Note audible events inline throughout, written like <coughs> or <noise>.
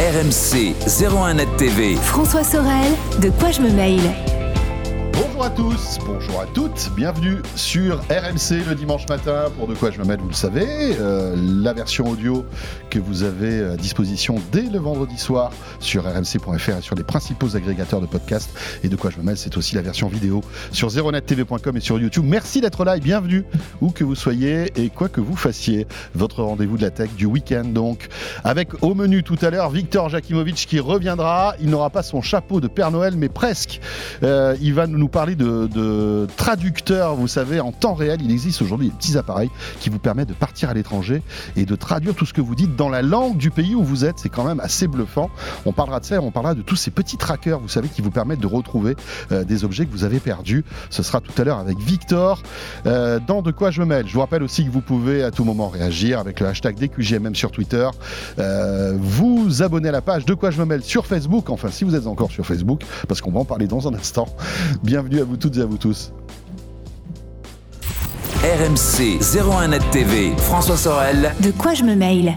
RMC 01net TV. François Sorel, de quoi je me mail Bonjour à tous, bonjour à toutes, bienvenue sur RMC le dimanche matin pour De quoi je me mêle, vous le savez, euh, la version audio que vous avez à disposition dès le vendredi soir sur rmc.fr et sur les principaux agrégateurs de podcasts. Et De quoi je me mêle, c'est aussi la version vidéo sur 0nettv.com et sur YouTube. Merci d'être là et bienvenue où que vous soyez et quoi que vous fassiez. Votre rendez-vous de la tech du week-end donc. Avec au menu tout à l'heure Victor Jakimovic qui reviendra. Il n'aura pas son chapeau de Père Noël mais presque. Euh, il va nous parler de, traducteurs, vous savez, en temps réel. Il existe aujourd'hui des petits appareils qui vous permettent de partir à l'étranger et de traduire tout ce que vous dites dans la langue du pays où vous êtes. C'est quand même assez bluffant. On parlera de ça, on parlera de tous ces petits trackers, vous savez, qui vous permettent de retrouver euh, des objets que vous avez perdus. Ce sera tout à l'heure avec Victor euh, dans De quoi je me mêle? Je vous rappelle aussi que vous pouvez à tout moment réagir avec le hashtag DQJMM sur Twitter. Euh, vous abonner à la page De quoi je me mêle sur Facebook, enfin si vous êtes encore sur Facebook, parce qu'on va en parler dans un instant. Bienvenue à vous toutes et à vous tous. RMC 01net TV. François Sorel. De quoi je me mail?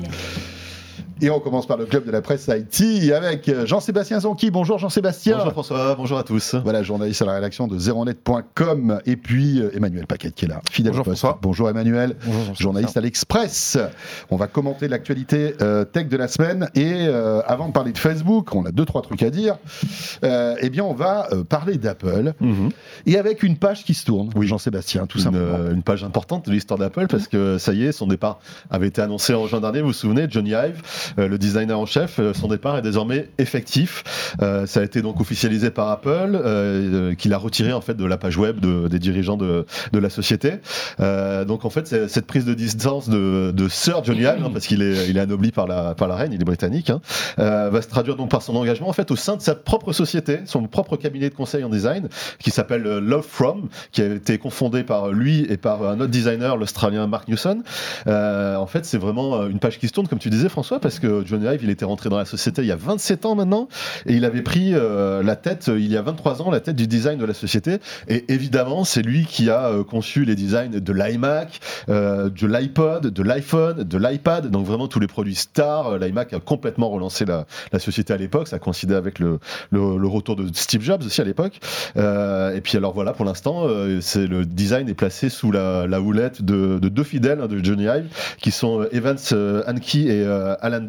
Et on commence par le club de la presse IT avec euh, Jean-Sébastien Zonki. Bonjour Jean-Sébastien. Bonjour François, bonjour à tous. Voilà, journaliste à la rédaction de zeronet.com et puis euh, Emmanuel Paquet qui est là, fidèle Bonjour poste. François. Bonjour Emmanuel, Bonjour journaliste à l'Express. On va commenter l'actualité euh, tech de la semaine et euh, avant de parler de Facebook, on a deux trois trucs à dire. Euh, eh bien, on va euh, parler d'Apple Mhm. et avec une page qui se tourne. Oui, Jean-Sébastien, tout Une, simplement. euh, une page importante de l'histoire d'Apple parce que ça y est, son départ avait été annoncé en juin dernier. Vous vous souvenez, Johnny Ive, le designer en chef, euh, son départ est désormais effectif. Euh, ça a été donc officialisé par Apple, euh, euh, qu'il a retiré en fait de la page web de- des dirigeants de, de la société. Euh, donc en fait, cette prise de distance de, de Sir Johnny Ive, hein, parce qu'il est, il est anobli par la, par la reine, il est britannique, hein, euh, va se traduire donc par son engagement en fait au sein de sa propre société, son propre cabinet de conseil en design, qui s'appelle euh, Love From, qui a été confondé par lui et par un autre designer, l'Australien Mark Newson. Euh, en fait, c'est vraiment euh, une page qui se tourne, comme tu disais François, parce Johnny Ive, il était rentré dans la société il y a 27 ans maintenant, et il avait pris euh, la tête, euh, il y a 23 ans, la tête du design de la société. Et évidemment, c'est lui qui a euh, conçu les designs de l'iMac, de l'iPod, de l'iPhone, de l'iPad, donc vraiment tous les produits stars. L'iMac a complètement relancé la, société à l'époque, ça coïncidait avec le, retour de Steve Jobs aussi à l'époque. Et puis alors voilà, pour l'instant, c'est le design est placé sous la, houlette de, de deux fidèles hein, de Johnny Ive, qui sont Evans Anke et Alan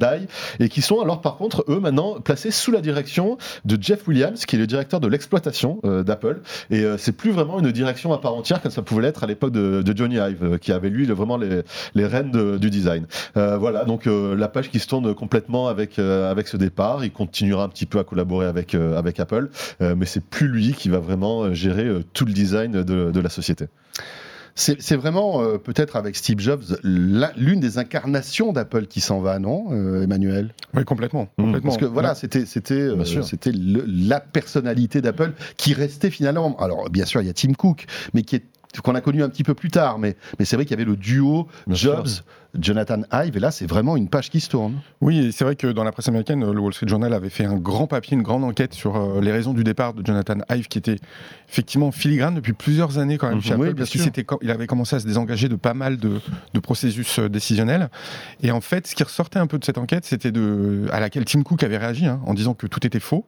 Et qui sont alors par contre eux maintenant placés sous la direction de Jeff Williams, qui est le directeur de l'exploitation euh, d'Apple. Et euh, c'est plus vraiment une direction à part entière comme ça pouvait l'être à l'époque de, Johnny Ive, euh, qui avait lui vraiment les, rênes du design. Voilà, donc la page qui se tourne complètement avec, avec ce départ. Il continuera un petit peu à collaborer avec, avec Apple, mais c'est plus lui qui va vraiment gérer tout le design de, de la société. C'est vraiment euh, peut-être avec Steve Jobs l'une des incarnations d'Apple qui s'en va, non, euh, Emmanuel? Oui, complètement. Mmh, complètement. Parce que voilà, c'était c'était euh, c'était la personnalité d'Apple qui restait finalement. Alors bien sûr, il y a Tim Cook, mais qui est qu'on a connu un petit peu plus tard, mais, mais c'est vrai qu'il y avait le duo Jobs, Jonathan Ive, et là c'est vraiment une page qui se tourne. Oui, c'est vrai que dans la presse américaine, le Wall Street Journal avait fait un grand papier, une grande enquête sur euh, les raisons du départ de Jonathan Ive, qui était effectivement filigrane depuis plusieurs années quand même Mhm. chez Apple, Oui, parce qu'il il avait commencé à se désengager de pas mal de, de processus euh, décisionnels. Et en fait, ce qui ressortait un peu de cette enquête, c'était de à laquelle Tim Cook avait réagi hein, en disant que tout était faux,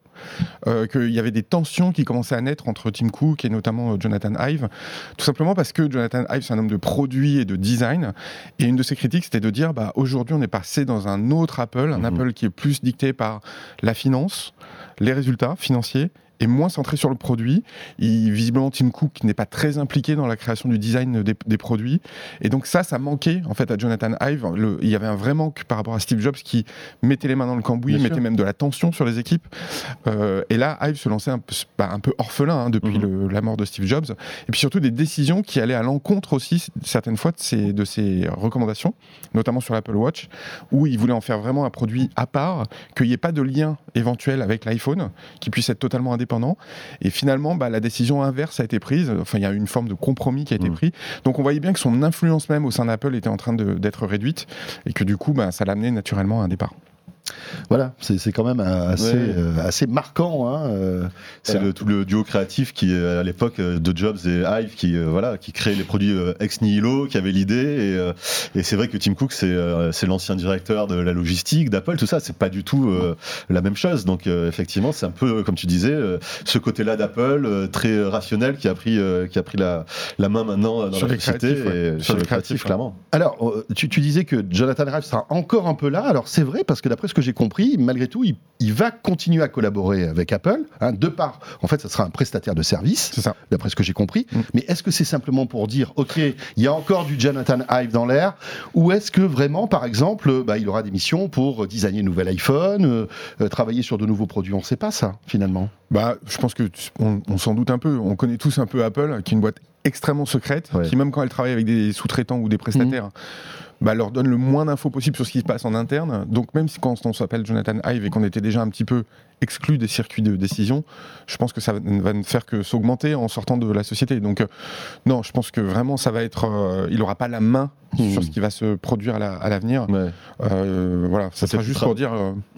euh, qu'il y avait des tensions qui commençaient à naître entre Tim Cook et notamment Jonathan Ive, tout simplement parce que Jonathan Ive c'est un homme de produit et de design, et une de ses critiques c'était de dire bah aujourd'hui on est passé dans un autre Apple, un Mhm. Apple qui est plus dicté par la finance, les résultats financiers et moins centré sur le produit. Il, visiblement, Tim Cook n'est pas très impliqué dans la création du design des, des produits. Et donc ça, ça manquait en fait à Jonathan Ive. Le- il y avait un vrai manque par rapport à Steve Jobs qui mettait les mains dans le cambouis, Bien mettait sûr. même de la tension sur les équipes. Euh, et là, Ive se lançait un peu, bah, un peu orphelin hein, depuis Mhm. le- la mort de Steve Jobs. Et puis surtout des décisions qui allaient à l'encontre aussi certaines fois de ses, de ses recommandations, notamment sur l'Apple Watch, où il voulait en faire vraiment un produit à part, qu'il n'y ait pas de lien éventuel avec l'iPhone, qui puisse être totalement indépendant. Et finalement, bah, la décision inverse a été prise. Enfin, il y a eu une forme de compromis qui a été Mhm. pris. Donc on voyait bien que son influence même au sein d'Apple était en train d'être réduite et que du coup, bah, ça l'a amené naturellement à un départ. Voilà, c'est quand même assez, Ouais. euh, assez marquant. Hein, euh, C'est voilà. le, tout le duo créatif qui, à l'époque, euh, de Jobs et Hive, qui, euh, voilà, qui créait les produits euh, ex nihilo, qui avait l'idée. Et, euh, et c'est vrai que Tim Cook, c'est euh, c'est l'ancien directeur de la logistique d'Apple, tout ça, c'est pas du tout euh, la même chose. Donc, euh, effectivement, c'est un peu, comme tu disais, euh, ce côté-là d'Apple, euh, très rationnel, qui a pris, euh, qui a pris la, la main maintenant dans Sur la société ouais. Sur le créatif, clairement. Alors, euh, tu, tu disais que Jonathan Ive sera encore un peu là. Alors, c'est vrai, parce que d'après ce que j'ai compris, malgré tout, il, il va continuer à collaborer avec Apple, hein, de part, en fait, ça sera un prestataire de service, d'après ce que j'ai compris. Mm. Mais est-ce que c'est simplement pour dire, OK, il y a encore du Jonathan Ive dans l'air, ou est-ce que vraiment, par exemple, bah, il aura des missions pour designer un nouvel iPhone, euh, euh, travailler sur de nouveaux produits? On ne sait pas ça, finalement. Bah, je pense que on, on s'en doute un peu. On connaît tous un peu Apple, qui est une boîte extrêmement secrète, Ouais. qui même quand elle travaille avec des sous-traitants ou des prestataires, bah, leur donne le moins d'infos possible sur ce qui se passe en interne. Donc même si quand on s'appelle Jonathan Ive et qu'on était déjà un petit peu exclu des circuits de décision, je pense que ça va ne faire que s'augmenter en sortant de la société. Donc euh, non, je pense que vraiment ça va être, euh, il n'aura pas la main Mmh. sur ce qui va se produire à la- à l'avenir. Ouais. Euh, voilà, ça Peut-être sera juste pour dire,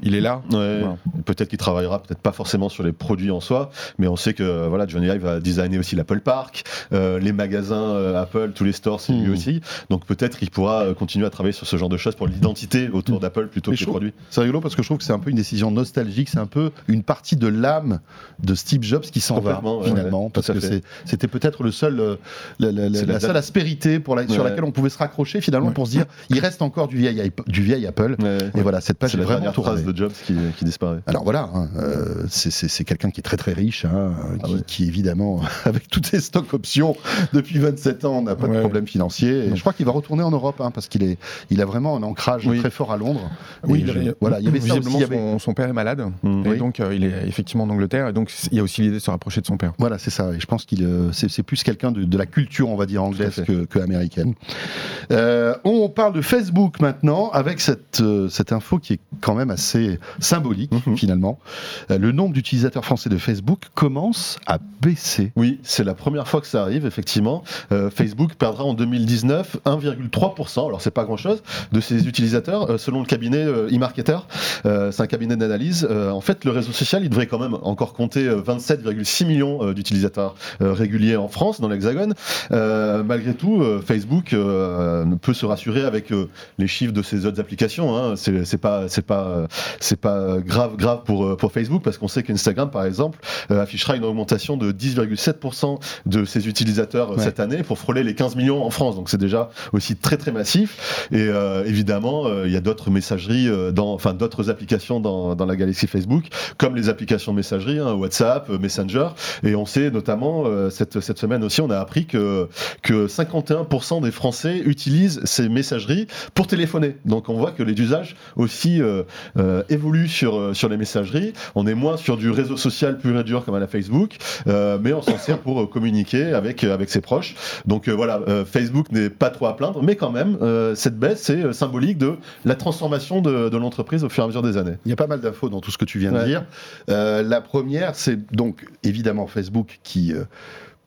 il est là. Ouais, Voilà. peut-être qu'il travaillera peut-être pas forcément sur les produits en soi, mais on sait que voilà Johnny Ive va designer aussi l'Apple Park, les magasins Apple, tous les stores, c'est lui Hmm. aussi. Donc peut-être qu'il pourra continuer à travailler sur ce genre de choses pour l'identité autour Hmm. d'Apple plutôt Mais que les trouve- produits. C'est rigolo parce que je trouve que c'est un peu une décision nostalgique, c'est un peu une partie de l'âme de Steve Jobs qui s'en va ouais, finalement, ouais, parce que c'était peut-être le seul, euh, la, la- la- C'est la la seule aspérité pour la- sur laquelle on pouvait se raccrocher finalement pour se dire, il reste encore du vieil, iP- du vieil Apple. Et voilà, cette page est la vraiment de Jobs qui, qui disparaît. Alors voilà, hein, euh, c'est- quelqu'un qui est très très riche, hein, Ah qui, évidemment, <laughs> avec toutes ses stocks options depuis 27 ans, n'a pas de problème financier. Et je crois qu'il va retourner en Europe hein, parce qu'il est, il a vraiment un ancrage Oui. très fort à Londres. Oui, Et je- voilà, il y avait ça aussi. visiblement il y avait- son, son père est malade, et Oui. Donc euh, il est effectivement en Angleterre, et donc il y a aussi l'idée de se rapprocher de son père. Voilà, c'est ça. Et je pense qu'il euh, c'est plus quelqu'un de, de la culture, on va dire anglaise que, que américaine. Euh, on parle de Facebook maintenant avec cette cette info qui est quand même assez symbolique Mhm. finalement. Le nombre d'utilisateurs français de Facebook commence à baisser. Oui, c'est la première fois que ça arrive, effectivement. Euh, Facebook perdra en 2019 1,3%, alors c'est pas grand-chose, de ses utilisateurs, euh, selon le cabinet eMarketer. Euh, c'est un cabinet d'analyse. En fait, le réseau social, il devrait quand même encore compter euh, 27,6 millions euh, d'utilisateurs euh, réguliers en France, dans l'Hexagone. Euh, malgré tout, euh, Facebook euh, peut se rassurer avec euh, les chiffres de ses autres applications. Hein. C'est c'est pas, c'est pas, euh, c'est pas grave, grave pour, euh, pour Facebook, parce qu'on sait qu'Instagram, par exemple, euh, affichera une augmentation de 10,7% de ses utilisateurs euh, Ouais. cette année pour frôler les 15 millions en France. Donc c'est déjà aussi très très massif. Et euh, évidemment, euh, il y a d'autres messageries, euh, dans, enfin d'autres applications dans, dans la galaxie Facebook, comme les applications de messagerie, hein, WhatsApp, euh, Messenger. Et on sait notamment, euh, cette, cette semaine aussi, on a appris que, que 51% des Français utilisent ces messageries pour téléphoner. Donc on voit que les usages aussi euh, euh, évoluent sur, sur les messageries. On est moins sur du réseau social pur et dur comme à la Facebook, mais on s'en sert pour communiquer avec, avec ses proches. Donc voilà, Facebook n'est pas trop à plaindre, mais quand même, cette baisse, c'est euh, symbolique de la transformation de, de l'entreprise au fur et à mesure des années. Il y a pas mal d'infos dans tout ce que tu viens de Ouais. dire. Euh, la première, c'est donc évidemment Facebook qui euh,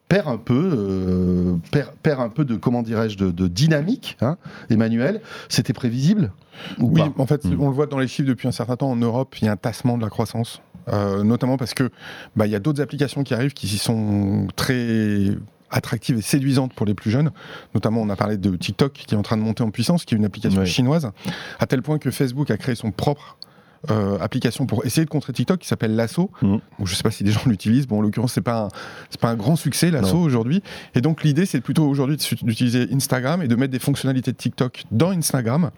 perd un peu, euh, perd, perd un peu de comment dirais-je de, de dynamique. Hein, Emmanuel, c'était prévisible ou Oui, pas? en fait, Mm. on le voit dans les chiffres depuis un certain temps. En Europe, il y a un tassement de la croissance, Euh, notamment parce que bah, il y a d'autres applications qui arrivent qui sont très attractives et séduisantes pour les plus jeunes. Notamment, on a parlé de TikTok qui est en train de monter en puissance, qui est une application Ouais. chinoise, à tel point que Facebook a créé son propre euh, application pour essayer de contrer TikTok qui s'appelle Lasso. Bon, je sais pas si des gens <laughs> l'utilisent. Bon, en l'occurrence, c'est pas c'est pas un grand succès Lasso aujourd'hui. Et donc l'idée, c'est plutôt aujourd'hui d'utiliser Instagram et de mettre des fonctionnalités de TikTok dans Instagram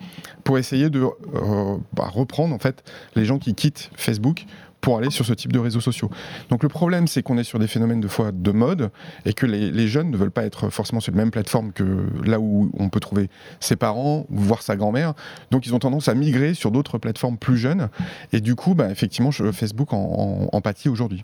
pour essayer de euh, bah, reprendre en fait les gens qui quittent Facebook pour aller sur ce type de réseaux sociaux. Donc le problème, c'est qu'on est sur des phénomènes de fois de mode et que les, les jeunes ne veulent pas être forcément sur la même plateforme que là où on peut trouver ses parents ou voir sa grand-mère. Donc ils ont tendance à migrer sur d'autres plateformes plus jeunes. Et du coup, bah, effectivement, Facebook en, en, en pâtit aujourd'hui.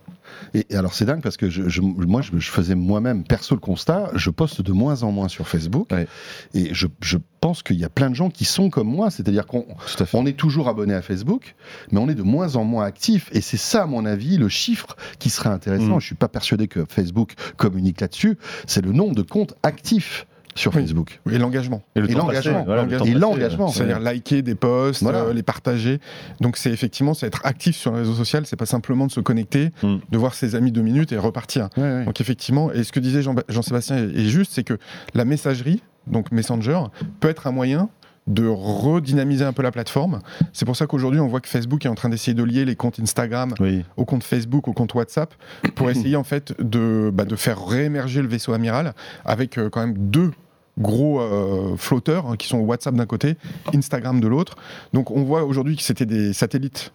Et, et alors c'est dingue parce que je, je- moi je, je faisais moi-même perso le constat, je poste de moins en moins sur Facebook Ouais. et je, je pense qu'il y a plein de gens qui sont comme moi, c'est-à-dire qu'on on est toujours abonné à Facebook, mais on est de moins en moins actif et c'est ça à mon avis le chiffre qui serait intéressant. Mm. Je suis pas persuadé que Facebook communique là-dessus, c'est le nombre de comptes actifs sur Oui. Facebook. Et l'engagement. Et, le l'engagement. le C'est-à-dire liker des posts, Voilà. euh, les partager. Donc c'est effectivement, c'est être actif sur un réseau social, c'est pas simplement de se connecter, Mm. de voir ses amis deux minutes et repartir. Ouais, ouais. Donc effectivement, et ce que disait Jean- Jean-Sébastien est juste, c'est que la messagerie, donc Messenger, peut être un moyen de redynamiser un peu la plateforme. C'est pour ça qu'aujourd'hui, on voit que Facebook est en train d'essayer de lier les comptes Instagram Oui. au compte Facebook, au compte WhatsApp, pour <coughs> essayer en fait de, bah, de faire réémerger le vaisseau amiral avec euh, quand même deux gros euh, flotteurs hein, qui sont WhatsApp d'un côté, Instagram de l'autre. Donc on voit aujourd'hui que c'était des satellites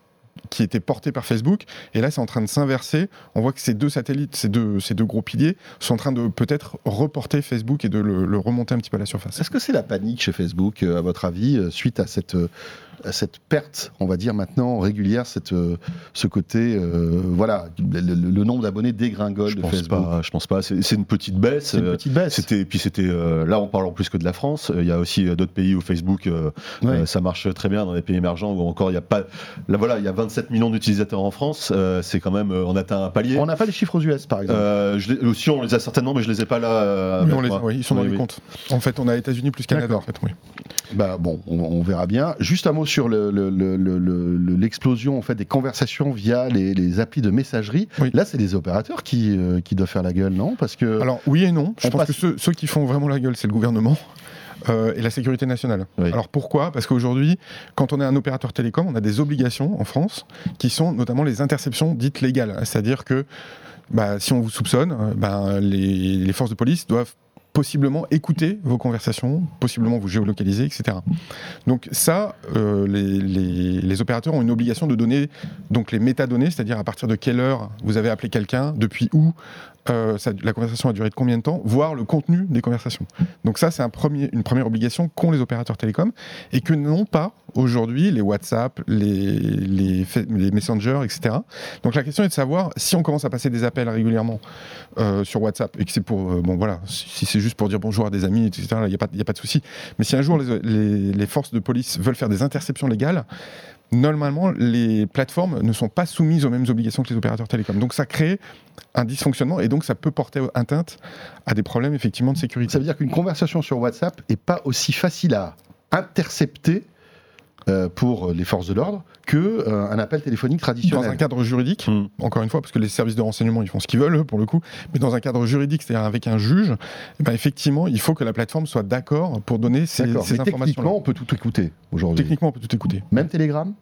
qui étaient portés par Facebook et là c'est en train de s'inverser. On voit que ces deux satellites, ces deux, ces deux gros piliers sont en train de peut-être reporter Facebook et de le, le remonter un petit peu à la surface. Est-ce que c'est la panique chez Facebook, euh, à votre avis, euh, suite à cette, euh, à cette perte, on va dire maintenant régulière, cette, ce côté, euh, voilà, le, le- le nombre d'abonnés dégringole Je de pense Facebook pas. Je pense pas. C'est c'est une petite baisse. C'est une petite baisse. C'était puis c'était euh, là on parle en plus que de la France. Il y a aussi d'autres pays où Facebook Ouais. ça marche très bien dans les pays émergents où encore il y a pas là voilà il y a 27 millions d'utilisateurs en France. euh, c'est quand même euh, on atteint un palier. On n'a pas les chiffres aux US, par exemple. Euh, je les- aussi on les a certainement mais je les ai pas là. euh, on les- oui, ils sont dans Oui, les comptes. En fait, on a États-Unis plus Canada. D'accord. En fait, oui. Bah bon, on, on verra bien. Juste un mot sur le- le- le- le- le- le- l'explosion en fait des conversations via les, les applis de messagerie. Oui. Là, c'est les opérateurs qui, euh, qui doivent faire la gueule, non? Parce que Alors oui et non. Je pense passe- que ceux, ceux qui font vraiment la gueule, c'est le gouvernement. Euh, et la sécurité nationale. Oui. Alors pourquoi? Parce qu'aujourd'hui, quand on est un opérateur télécom, on a des obligations en France qui sont notamment les interceptions dites légales. C'est-à-dire que bah, si on vous soupçonne, euh, ben, les, les forces de police doivent possiblement écouter vos conversations, possiblement vous géolocaliser, etc. Donc ça, euh, les, les- les opérateurs ont une obligation de donner donc les métadonnées, c'est-à-dire à partir de quelle heure vous avez appelé quelqu'un, depuis où, euh, la conversation a duré de combien de temps, voire le contenu des conversations. Donc ça, c'est une première obligation qu'ont les opérateurs télécoms et que n'ont pas aujourd'hui les WhatsApp, les, les, les Messenger, etc. Donc la question est de savoir si on commence à passer des appels régulièrement euh, sur WhatsApp et que c'est pour, euh, bon voilà, si, c'est juste pour dire bonjour à des amis, etc., il n'y a, pas- de souci. Mais si un jour les forces de police veulent faire des interceptions légales, normalement, les plateformes ne sont pas soumises aux mêmes obligations que les opérateurs télécoms. Donc ça crée un dysfonctionnement et donc ça peut porter atteinte à des problèmes effectivement de sécurité. ça veut dire qu'une conversation sur WhatsApp est pas aussi facile à intercepter euh, pour les forces de l'ordre que euh, un appel téléphonique Dans un traditionnel. cadre juridique, Mm. encore une fois, parce que les services de renseignement, ils font ce qu'ils veulent, eux, pour le coup, mais dans un cadre juridique, c'est-à-dire avec un juge, eh ben, effectivement, il faut que la plateforme soit d'accord pour donner ces, ces informations. techniquement, on peut tout écouter aujourd'hui. Techniquement, on peut tout écouter. Même Telegram?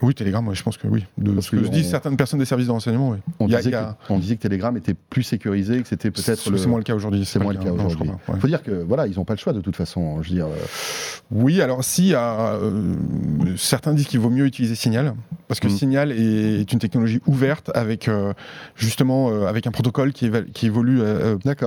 Oui, Telegram, je pense que oui. De Parce ce que, que certaines personnes des services de renseignement, oui. on, Il a- disait il a- que, on disait que Telegram était plus sécurisé, que c'était peut-être C'est le... moins le cas aujourd'hui. c'est moins le cas aujourd'hui. ouais. faut dire que voilà, ils n'ont pas le choix de toute façon. Je veux dire, euh, Oui, alors si euh, certains disent qu'il vaut mieux utiliser Signal parce que Mm. Signal est, est une technologie ouverte avec euh, justement avec un protocole qui, éva- qui évolue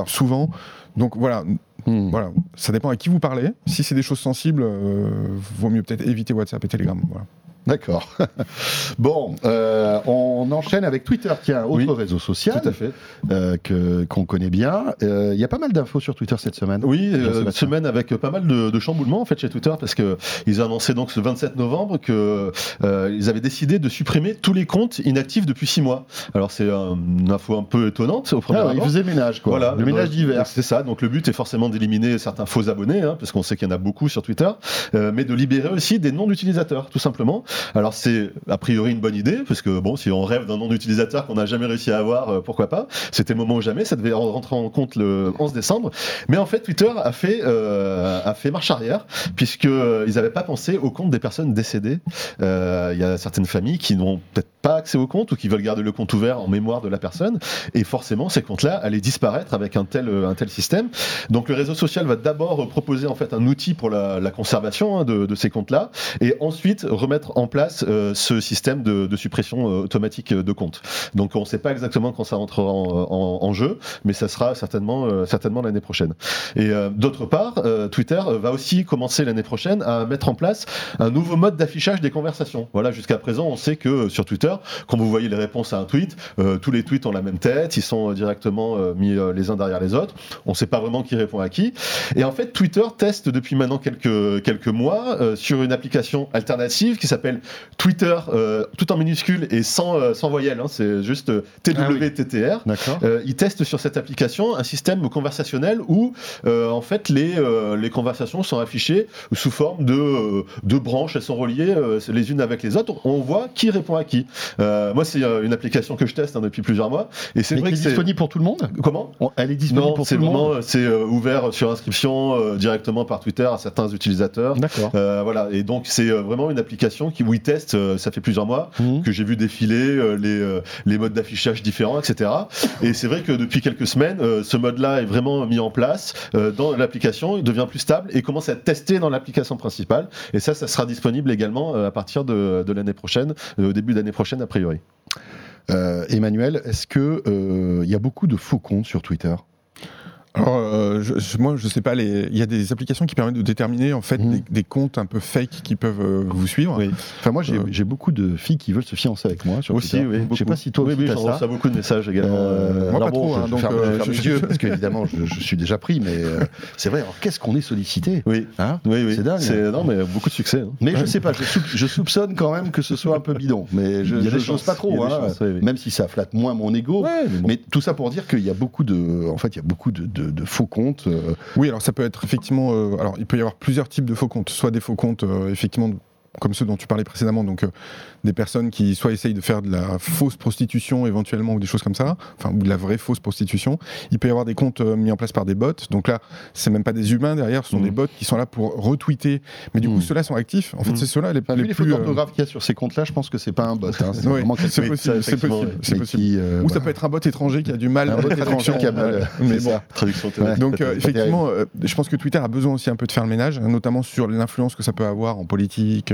souvent. Donc voilà, Hmm. voilà, ça dépend à qui vous parlez. Si c'est des choses sensibles, euh, vaut mieux peut-être éviter WhatsApp et Telegram. Voilà. D'accord. <laughs> bon, euh, on enchaîne avec Twitter, tiens, autre Oui, réseau social Tout à fait. euh, que qu'on connaît bien. Euh, Il y a pas mal d'infos sur Twitter cette semaine. Oui, euh, une Jean-Sébastien. semaine avec pas mal de, de chamboulements en fait chez Twitter parce que ils ont annoncé donc ce 27 novembre que euh, ils avaient décidé de supprimer tous les comptes inactifs depuis six mois. Alors c'est un- une info un peu étonnante au premier Ah, ouais, il abord. faisait ménage, quoi. Voilà, le ménage d'hiver. C'est ça. Donc le but est forcément d'éliminer certains faux abonnés, hein, parce qu'on sait qu'il y en a beaucoup sur Twitter, euh, mais de libérer aussi des noms d'utilisateurs, tout simplement. Alors c'est a priori une bonne idée, parce que bon, si on rêve d'un nom d'utilisateur qu'on n'a jamais réussi à avoir, euh, pourquoi pas? C'était moment ou jamais. Ça devait rentrer en compte le 11 décembre. Mais en fait, Twitter a fait euh, a fait marche arrière, puisque euh, n'avaient pas pensé au compte des personnes décédées. Il y a certaines familles qui n'ont peut-être pas accès au compte ou qui veulent garder le compte ouvert en mémoire de la personne, et forcément ces comptes-là allaient disparaître avec un tel un tel système. Donc le réseau social va d'abord proposer en fait un outil pour la, conservation hein, de, de ces comptes-là, et ensuite remettre en place euh, ce système de, suppression euh, automatique de comptes. Donc on ne sait pas exactement quand ça rentrera en, en- en jeu, mais ça sera certainement euh, certainement l'année prochaine. Et euh, d'autre part, euh, Twitter va aussi commencer l'année prochaine à mettre en place un nouveau mode d'affichage des conversations. Voilà, jusqu'à présent, on sait que sur Twitter, Twitter. Quand vous voyez les réponses à un tweet, tous les tweets ont la même tête, ils sont directement mis les uns derrière les autres. On ne sait pas vraiment qui répond à qui. Et en fait, Twitter teste depuis maintenant quelques, quelques mois sur une application alternative qui s'appelle Twitter, tout en minuscule et sans, sans voyelle. Hein. c'est juste TWTTR. Ah ils testent sur cette application un système conversationnel où, en fait, les, les conversations sont affichées sous forme de, euh, de branches, elles sont reliées euh, les unes avec les autres. On voit qui répond à qui. Euh, moi, c'est une application que je teste hein, depuis plusieurs mois. Et c'est vrai que c'est disponible pour tout le monde? Comment? Elle est disponible pour tout le monde? C'est ouvert sur inscription directement par Twitter à certains utilisateurs. D'accord. voilà. Et donc, c'est vraiment une application qui, où ils testent, ça fait plusieurs mois, mmh. que j'ai vu défiler les, les modes d'affichage différents, etc. Et c'est vrai que depuis quelques semaines, ce mode-là est vraiment mis en place dans l'application, il devient plus stable et commence à être testé dans l'application principale. Et ça, ça sera disponible également euh, à partir de, l'année prochaine, euh, au début d'année prochaine a priori. Euh, Emmanuel, est-ce qu'il il y a beaucoup de faux comptes sur Twitter? Alors, euh, je, moi, je sais pas, il y a des applications qui permettent de déterminer en fait mhm. des, comptes un peu fake qui peuvent euh, vous suivre. Oui. Enfin, moi, j'ai euh. beaucoup de filles qui veulent se fiancer avec moi. Sur aussi, oui. Je sais pas si toi oui, aussi oui, reçois beaucoup de messages également. moi, pas trop. Hein, je, donc, je, je, parce qu'évidemment, je, suis déjà pris, mais c'est vrai. Alors, qu'est-ce qu'on est sollicité? Oui, hein? Oui, oui. C'est dingue. Hein. Non, mais beaucoup de succès. Hein. Mais je sais pas. Je, soupçonne quand même que ce soit un peu bidon. Mais je n'ose pas trop. Même si ça flatte moins mon ego. Mais tout ça pour dire qu'il y a beaucoup de, en fait, il y a beaucoup de faux comptes euh, oui, alors ça peut être effectivement. Euh, alors il peut y avoir plusieurs types de faux comptes. Soit des faux comptes, euh, effectivement, comme ceux dont tu parlais précédemment, donc des personnes qui soit essayent de faire de la fausse prostitution éventuellement ou des choses comme ça, enfin ou de la vraie fausse prostitution. Il peut y avoir des comptes euh, mis en place par des bots. Donc là, c'est même pas des humains derrière, ce sont mmh. des bots qui sont là pour retweeter. Mais du coup, mmh. ceux-là sont actifs. En fait, mmh. c'est ceux-là les, les, les plus. d'orthographe euh, qu'il y a sur ces comptes-là, je pense que c'est pas un bot. Hein. c'est possible. C'est possible. Euh, ou ça peut être un bot étranger qui a du mal à la traduction. Qui a mal, mais bon. Traduction. Donc effectivement, je pense que Twitter a besoin aussi un peu de faire le ménage, notamment sur l'influence que ça peut avoir en politique,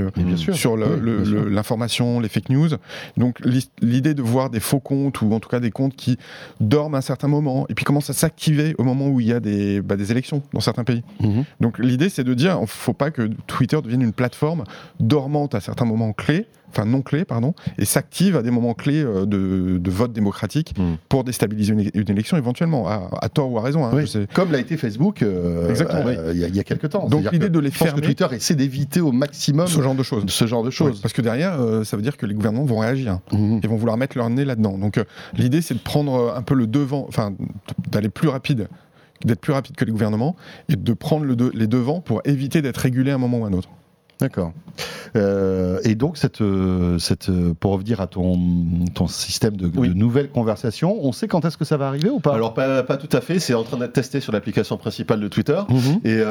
sur l'information, les fake news. Donc l'idée de voir des faux comptes ou en tout cas des comptes qui dorment à un certain moment et puis commencent à s'activer au moment où il y a des, bah, des élections dans certains pays. Mhm. Donc l'idée c'est de dire, il ne faut pas que Twitter devienne une plateforme dormante à certains moments clés enfin non clés, pardon, et s'active à des moments clés euh, de, de vote démocratique hmm. pour déstabiliser une, élection éventuellement, à, tort ou à raison. Hein, Comme l'a été Facebook euh, euh, il y, a quelques temps. Donc l'idée de les faire. Twitter essaie d'éviter au maximum ce genre de choses. Ce genre de choses. parce que derrière, ça veut dire que les gouvernements vont réagir mmh. et vont vouloir mettre leur nez là-dedans. Donc l'idée, c'est de prendre un peu le devant, enfin d'aller plus rapide d'être plus rapide que les gouvernements et de prendre le les devants pour éviter d'être régulé à un moment ou à un autre. D'accord. Euh, et donc, cette, euh, cette, euh, pour revenir à ton, ton système de, nouvelles conversations, on sait quand est-ce que ça va arriver ou pas? Alors, pas, pas, tout à fait. C'est en train d'être testé sur l'application principale de Twitter. Mhm. Et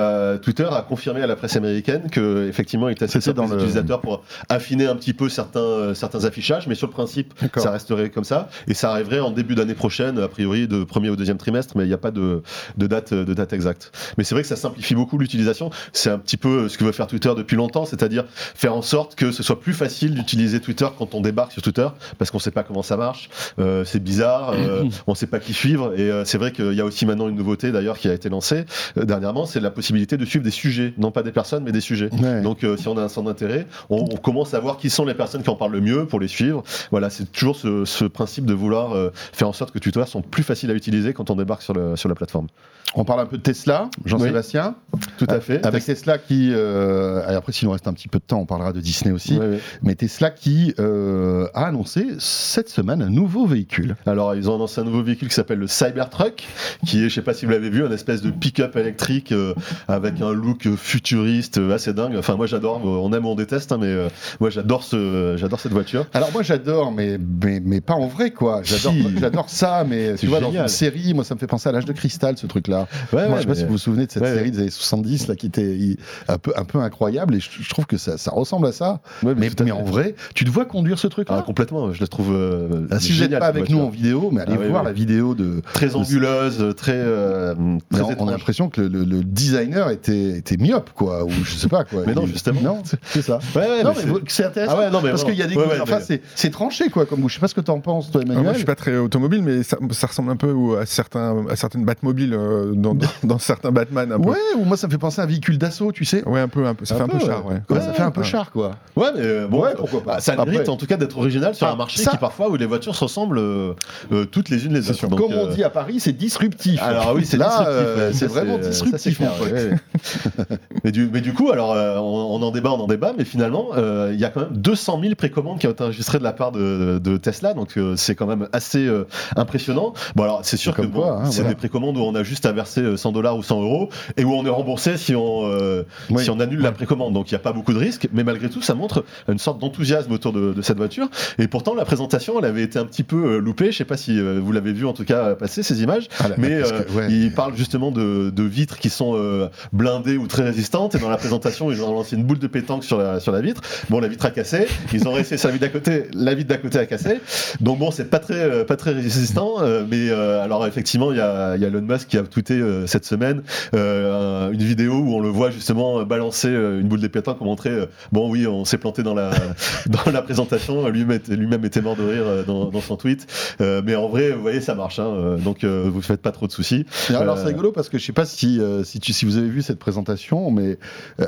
Twitter a confirmé à la presse américaine qu'effectivement, il testait dans les utilisateurs pour affiner un petit peu certains, certains affichages. Mais sur le principe, ça resterait comme ça. Et ça arriverait en début d'année prochaine, a priori de premier ou deuxième trimestre, mais il n'y a pas de, de, date, de date exacte. Mais c'est vrai que ça simplifie beaucoup l'utilisation. C'est un petit peu ce que veut faire Twitter depuis longtemps, c'est-à-dire faire en sorte que ce soit plus facile d'utiliser Twitter quand on débarque sur Twitter, parce qu'on ne sait pas comment ça marche, euh, c'est bizarre, euh, on ne sait pas qui suivre, et euh, c'est vrai qu'il y a aussi maintenant une nouveauté d'ailleurs qui a été lancée dernièrement, c'est la possibilité de suivre des sujets, non pas des personnes, mais des sujets. Donc si on a un centre d'intérêt, on, commence à voir qui sont les personnes qui en parlent le mieux pour les suivre. Voilà, c'est toujours ce, principe de vouloir faire en sorte que Twitter sont plus faciles à utiliser quand on débarque sur, le, sur la plateforme. On parle un peu de Tesla, Jean-Sébastien. Tout à fait. Avec Tesla qui, après s'il nous reste un petit peu de temps, on parlera de Disney aussi. Mais Tesla qui euh, a annoncé cette semaine un nouveau véhicule. Alors, ils ont annoncé un nouveau véhicule qui s'appelle le Cybertruck, qui est, je sais pas si vous l'avez vu, un espèce de pick-up électrique euh, avec un look futuriste euh, assez dingue. Enfin, moi j'adore, on aime ou on déteste, hein, mais moi j'adore ce, j'adore cette voiture. Alors, moi j'adore, mais, mais, mais, pas en vrai, quoi. J'adore, j'adore ça, mais tu vois, dans une série, moi ça me fait penser à l'âge de cristal, ce truc-là. moi, je sais pas si vous vous souvenez de cette série des années 70, là, qui était un peu, un peu incroyable, et je, trouve que ça, ça ressemble à ça. mais, mais, en vrai, tu te vois conduire ce truc-là? Ah, Complètement, je la trouve. Euh, ah, si vous n'êtes pas avec nous en vidéo, mais allez ah voir la vidéo de. Très anguleuse, très. Euh, on a l'impression que le, designer était, était myope, quoi, ou je sais pas quoi. <laughs> mais non, justement. Non, c'est ça. Ouais, non, mais c'est intéressant. Ah non, mais parce qu'il y a des. enfin, c'est tranché, quoi, comme vous. Je sais pas ce que tu en penses, toi, Emmanuel. moi, je suis pas très automobile, mais ça, ressemble un peu à certains, à certaines Batmobiles euh, dans, dans, <laughs> certains Batman. Un Ouais, ou moi, ça me fait penser à un véhicule d'assaut, tu sais. Ouais, un peu, un peu. Ça fait un peu char. Ouais. Ouais, ça fait un peu Ouais. char, quoi. Ouais, mais euh, bon, Ouais, pourquoi pas. ça Après- mérite en tout cas d'être original sur Ah, un marché ça- qui parfois où les voitures se ressemblent euh, euh, toutes les unes les autres. Donc, Comme on dit à Paris, c'est disruptif. Alors oui, c'est là, euh, c'est vraiment ça, disruptif, clair, <laughs> mais, du, mais du coup, alors euh, on, on en débat, on en débat, mais finalement, euh, il y a quand même 200 000 précommandes qui ont été enregistrées de la part de, de Tesla, donc euh, c'est quand même assez euh, impressionnant. Bon, alors c'est sûr que bon, hein, c'est voilà. des précommandes où on a juste à verser euh, 100 dollars ou 100 euros et où on est remboursé si on, euh, Oui. si on annule la précommande. Donc il n'y a pas beaucoup de risques, mais malgré tout, ça montre une sorte d'enthousiasme autour de, de cette voiture. Et pourtant, la présentation, elle avait été un petit peu euh, loupée. Je sais pas si euh, vous l'avez vu en tout cas passer ces images. Ah là, Mais euh, que, ouais. il parle justement de, de vitres qui sont euh, blindées ou très résistantes. Et dans la présentation, ils ont lancé une boule de pétanque sur la, sur la vitre. Bon, la vitre a cassé. Ils ont resté sur la vitre d'à côté. La vitre d'à côté a cassé. Donc bon, c'est pas très, pas très résistant. mais euh, alors effectivement, il y a, il y a Elon Musk qui a tweeté cette semaine un- une vidéo où on le voit justement balancer une boule de pétanque pour montrer. euh, bon, oui, on s'est planté dans la, <laughs> dans la présentation. Lui-même était, mort de rire euh, dans, dans son tweet. Euh, mais en vrai, vous voyez, ça marche. hein, euh, donc vous faites pas trop de soucis. Et alors c'est rigolo parce que je sais pas si, si, tu, si vous avez vu cette présentation, mais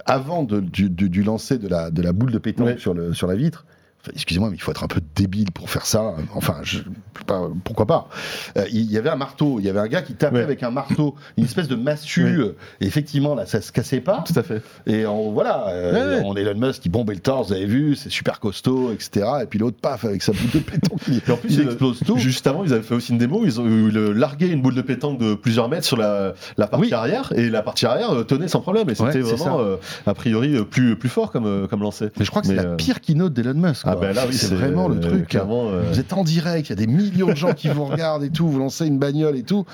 avant de- du, du- du lancer de la, de la boule de pétanque Ouais. sur, le, sur la vitre, enfin, excusez-moi, mais il faut être un peu débile pour faire ça. Enfin, je, pas- pourquoi pas Euh, Il y avait un marteau, il y avait un gars qui tapait Ouais. avec un marteau, une espèce de massue. Ouais. Et effectivement, là, ça se cassait pas. Tout à fait. Et on, voilà, euh, Ouais, on Elon Musk qui bombait le torse, vous avez vu, c'est super costaud, etc. Et puis l'autre, paf, avec sa boule de pétanque, il, Et en plus, il euh, explose tout. Juste avant, ils avaient fait aussi une démo. Ils ont largué une boule de pétanque de plusieurs mètres sur la, la partie Oui. arrière, et la partie arrière euh, tenait sans problème. Et c'était vraiment, a priori, plus, plus fort comme, comme lancé. Mais je crois que c'est la pire keynote d'Elon Musk. Ah ben là, oui, c'est vraiment le euh, truc. Clairement, euh, Vous êtes en direct, il y a des millions de gens qui vous regardent et tout, vous lancez une bagnole et tout.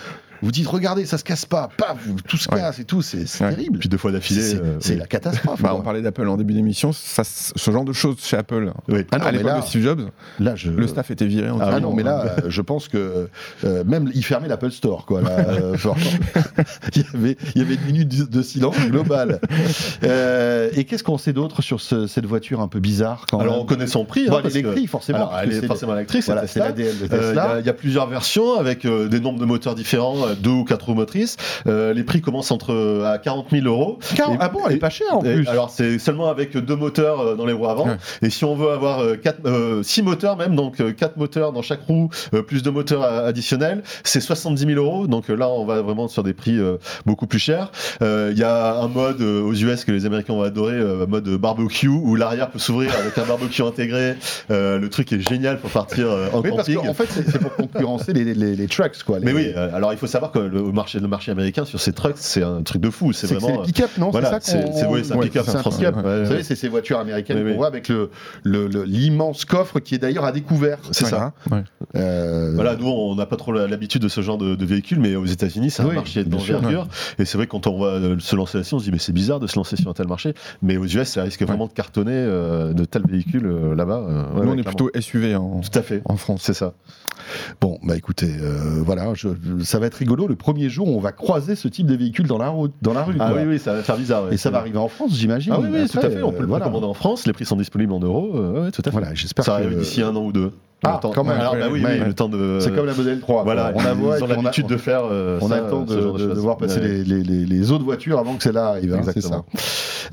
Vous dites, regardez, ça se casse pas, paf, tout se Ouais. casse et tout, c'est Ouais. terrible. puis deux fois d'affilée. C'est euh, la catastrophe. <laughs> Bah, quoi. on parlait d'Apple en début d'émission, ça, ce genre de choses chez Apple, Oui. Ah non, à mais l'époque là- de Steve Jobs, Là, je... le staff était viré. en Ah, non, mais là, euh, euh, je pense que euh, même il fermait l'Apple Store, quoi. là, <laughs> euh, genre, <laughs> il, y avait, il y avait une minute de silence global. Euh, et qu'est-ce qu'on sait d'autre sur ce- cette voiture un peu bizarre quand Alors, même on connaît son prix. hein, Bon, parce que- forcément. Alors, elle est forcément électrique, c'est l'ADN de Il y, Tesla. a- il y a plusieurs versions avec des nombres de moteurs différents, deux ou quatre roues motrices. Euh, les prix commencent entre euh, à 40 000 euros. Car- Et- ah bon, elle est pas chère en Et plus. Alors c'est seulement avec deux moteurs euh, dans les roues avant. Ouais. Et si on veut avoir quatre, six moteurs même, donc quatre moteurs dans chaque roue, plus de moteurs additionnels, c'est 70 000 euros. Donc là on va vraiment sur des prix beaucoup plus chers. Il y a un mode aux US que les Américains vont adorer, euh, mode barbecue où l'arrière peut s'ouvrir avec un barbecue <laughs> intégré. Le truc est génial pour partir en Oui, parce camping. qu'en fait, c'est pour concurrencer les, les, les trucks, quoi. les- Mais oui, alors il faut savoir que le marché, le marché américain sur ces trucks, c'est un truc de fou. C'est c'est que c'est vraiment. les pick-up, non voilà, C'est ça c'est- qu'on- c'est- c'est un pick-up c'est un pick-up. Vous savez, c'est ces voitures américaines qu'on voit avec l'immense coffre qui est d'ailleurs à découvert. C'est ça. Ouais. Euh, Voilà, nous on n'a pas trop l'habitude de ce genre de, véhicule, mais aux États-Unis c'est un marché bien sûr. d'envergure. Et c'est vrai que quand on va euh, se lancer là-dessus, on se dit mais c'est bizarre de se lancer sur un tel marché. Mais aux US, ça risque vraiment de cartonner euh, de tels véhicules là-bas. Nous, on est plutôt SUV en, Tout à fait. en France. C'est ça. Bon, bah écoutez, voilà, ça va être rigolo. Le premier jour, on va croiser ce type de véhicule dans la route, dans la rue. Ah quoi. oui, oui, ça va faire bizarre. ouais. Et ça va arriver en France, j'imagine. Ah oui, oui, Après, tout à fait. On peut euh, le voilà. commander en France. Les prix sont disponibles en euros. euh, ouais, tout à fait. Voilà, j'espère ça arrive d'ici un an ou deux. Ah, temps- quand même. Alors, bah oui, Ouais, oui, ouais. le temps de. C'est comme la modèle 3. Voilà, quoi. on a on l'habitude de faire. euh, On ça, a le temps ce de, de de- de choses. voir passer Ouais. les, les- les- les autres voitures avant que celle-là arrive. hein, c'est ça. Exactement.